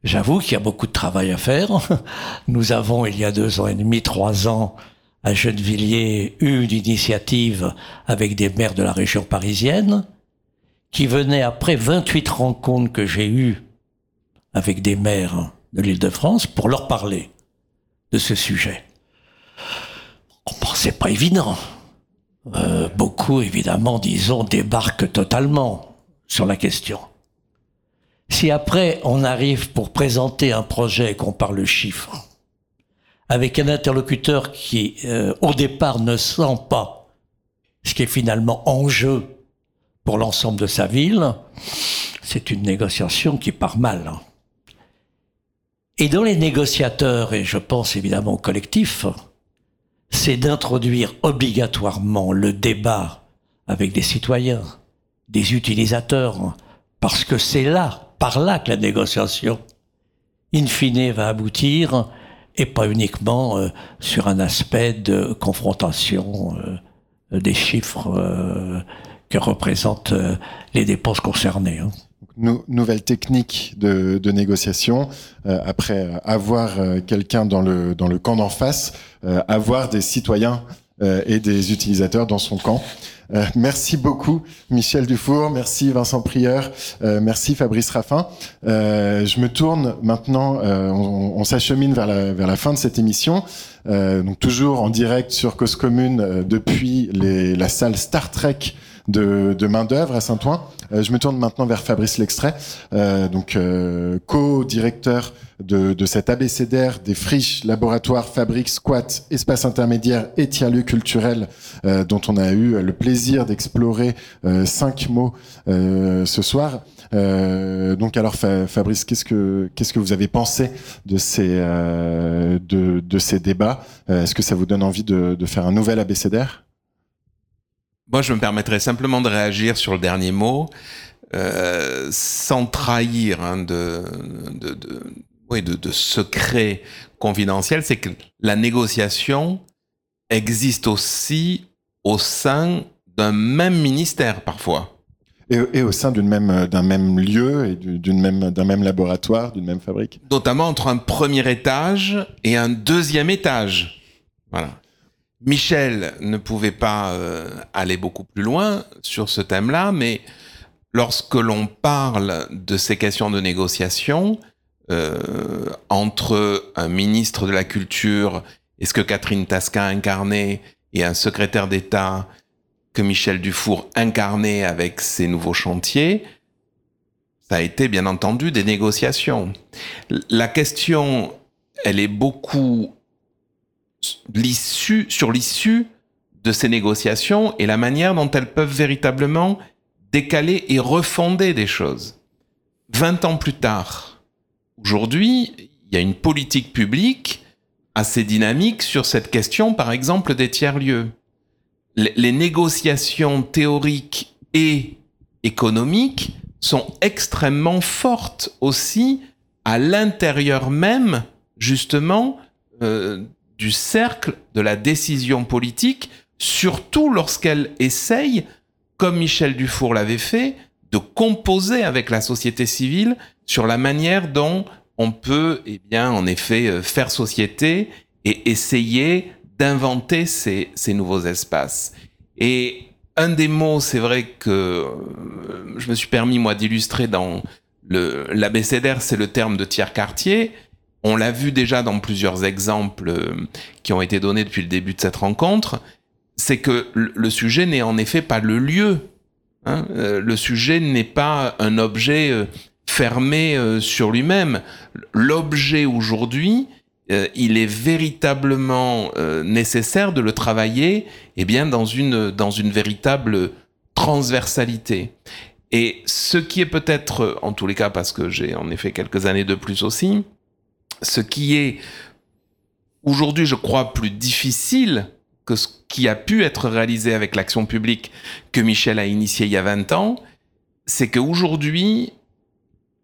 J'avoue qu'il y a beaucoup de travail à faire. Nous avons, il y a deux ans et demi, trois ans, à Gennevilliers, eu une initiative avec des maires de la région parisienne qui venaient après 28 rencontres que j'ai eues avec des maires de l'île de France pour leur parler de ce sujet. Bon, c'est pas évident. Euh, beaucoup, évidemment, disons, débarquent totalement sur la question. Si après on arrive pour présenter un projet et qu'on parle chiffres, avec un interlocuteur qui, euh, au départ, ne sent pas ce qui est finalement en jeu pour l'ensemble de sa ville, c'est une négociation qui part mal. Et dans les négociateurs, et je pense évidemment au collectif, c'est d'introduire obligatoirement le débat avec des citoyens, des utilisateurs, parce que c'est là, par là que la négociation, in fine, va aboutir, et pas uniquement euh, sur un aspect de confrontation euh, des chiffres euh, que représentent les dépenses concernées. Hein. Nouvelle technique de, de négociation, après avoir quelqu'un dans le, dans le camp d'en face, avoir des citoyens et des utilisateurs dans son camp. Euh, merci beaucoup, Michel Dufour. Merci, Vincent Prieur. Euh, merci, Fabrice Raffin. Euh, je me tourne maintenant, on, on s'achemine vers la, vers la fin de cette émission. donc toujours en direct sur Cause Commune depuis les, la salle Star Trek de, de main d'œuvre à Saint-Ouen. je me tourne maintenant vers Fabrice Lextrait, donc co-directeur de, de cet abécédaire des friches, laboratoires, fabriques, squats, espaces intermédiaires et tiers-lieux culturels euh, dont on a eu le plaisir d'explorer euh, cinq mots euh, ce soir. donc alors Fabrice, qu'est-ce que que vous avez pensé de ces de, de ces débats? Est-ce que ça vous donne envie de, de faire un nouvel abécédaire Moi, je me permettrais simplement de réagir sur le dernier mot. Euh, sans trahir hein, de, de, de, oui, de, de secret confidentiel, c'est que la négociation existe aussi au sein d'un même ministère parfois. Et, et au sein d'une même d'un même lieu et d'une même d'un même laboratoire, d'une même fabrique. Notamment entre un premier étage et un deuxième étage. Voilà. Michel ne pouvait pas euh, aller beaucoup plus loin sur ce thème-là, mais lorsque l'on parle de ces questions de négociation, euh, entre un ministre de la Culture et ce que Catherine Tasca incarnait et un secrétaire d'État que Michel Dufour incarnait avec ses nouveaux chantiers, ça a été bien entendu des négociations. La question, elle est beaucoup l'issue, sur l'issue de ces négociations et la manière dont elles peuvent véritablement décaler et refonder des choses. Vingt ans plus tard, Aujourd'hui, il y a une politique publique assez dynamique sur cette question, par exemple, des tiers-lieux. Les négociations théoriques et économiques sont extrêmement fortes aussi à l'intérieur même, justement, euh, du cercle de la décision politique, surtout lorsqu'elle essaye, comme Michel Dufour l'avait fait, de composer avec la société civile sur la manière dont on peut, eh bien, en effet, euh, faire société et essayer d'inventer ces, nouveaux espaces. Et un des mots, c'est vrai que euh, je me suis permis, moi, d'illustrer dans l'abécédaire, c'est le terme de tiers-quartier. On l'a vu déjà dans plusieurs exemples euh, qui ont été donnés depuis le début de cette rencontre. C'est que le sujet n'est en effet pas le lieu. Hein. le sujet n'est pas un objet fermé euh, sur lui-même. L'objet aujourd'hui, euh, il est véritablement euh, nécessaire de le travailler eh bien, dans, une, dans une véritable transversalité. Et ce qui est peut-être, en tous les cas, parce que j'ai en effet quelques années de plus aussi, ce qui est aujourd'hui, je crois, plus difficile que ce qui a pu être réalisé avec l'action publique que Michel a initié il y a 20 ans, c'est qu'aujourd'hui,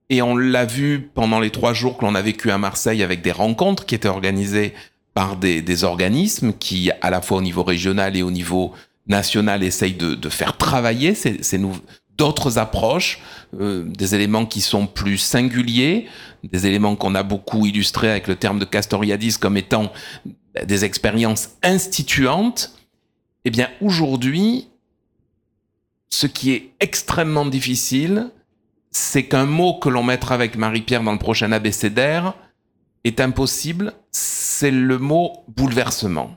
et on l'a vu pendant les trois jours que l'on a vécu à Marseille avec des rencontres qui étaient organisées par des, organismes qui, à la fois au niveau régional et au niveau national, essayent de, faire travailler ces, d'autres approches, euh, des éléments qui sont plus singuliers, des éléments qu'on a beaucoup illustrés avec le terme de Castoriadis comme étant des expériences instituantes. Eh bien, aujourd'hui, ce qui est extrêmement difficile, c'est qu'un mot que l'on mettra avec Marie-Pierre dans le prochain abécédaire est impossible, c'est le mot bouleversement.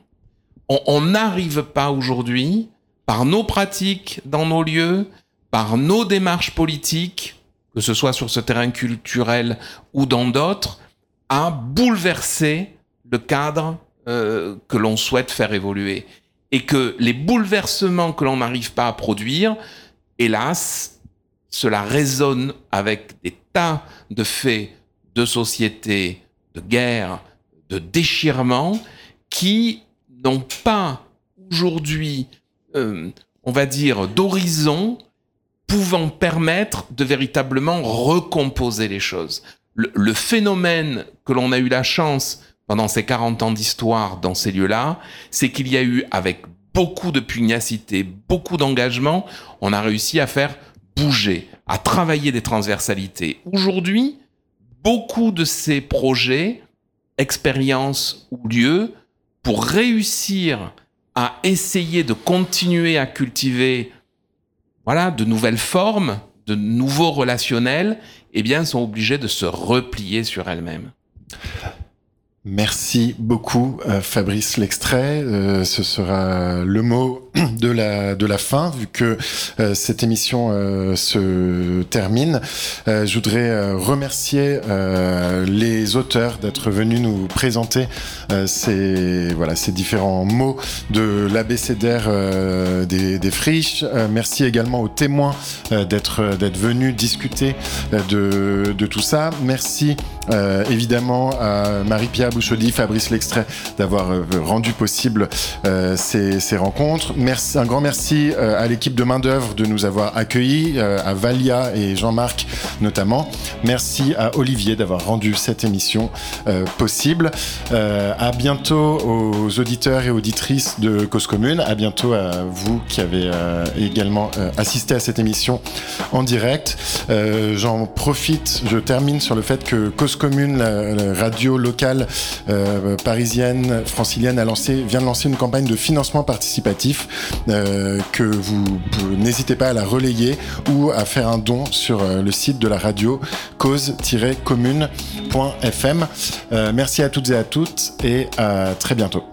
On n'arrive pas aujourd'hui, par nos pratiques dans nos lieux, par nos démarches politiques, que ce soit sur ce terrain culturel ou dans d'autres, à bouleverser le cadre euh, que l'on souhaite faire évoluer. et que les bouleversements que l'on n'arrive pas à produire, hélas, cela résonne avec des tas de faits de société, de guerre, de déchirement, qui n'ont pas aujourd'hui, euh, on va dire, d'horizon pouvant permettre de véritablement recomposer les choses. Le, phénomène que l'on a eu la chance pendant ces 40 ans d'histoire dans ces lieux-là, c'est qu'il y a eu, avec beaucoup de pugnacité, beaucoup d'engagement, on a réussi à faire bouger, à travailler des transversalités. Aujourd'hui, beaucoup de ces projets, expériences ou lieux, pour réussir à essayer de continuer à cultiver voilà, de nouvelles formes, de nouveaux relationnels, eh bien, sont obligés de se replier sur elles-mêmes. Merci beaucoup, euh, Fabrice L'extrait. Euh, ce sera le mot de la de la fin, vu que euh, cette émission se termine. je voudrais remercier les auteurs d'être venus nous présenter ces voilà ces différents mots de l'abécédaire des, friches. merci également aux témoins d'être d'être venus discuter de de tout ça. Merci évidemment à Marie-Pierre Bouchaudy, Fabrice L'extrait, d'avoir euh, rendu possible euh, ces, ces, rencontres. Un grand merci euh, à l'équipe de main d'œuvre de nous avoir accueillis, à Valia et Jean-Marc notamment. Merci à Olivier d'avoir rendu cette émission possible. à bientôt aux auditeurs et auditrices de Cause Commune. À bientôt à vous qui avez également assisté à cette émission en direct. J'en profite, je termine sur le fait que Cause Commune, la, radio locale, euh, parisienne, francilienne, a lancé, vient de lancer une campagne de financement participatif euh, que vous, n'hésitez pas à la relayer ou à faire un don sur euh, le site de la radio cause-commune.fm. merci à toutes et à toutes et à très bientôt.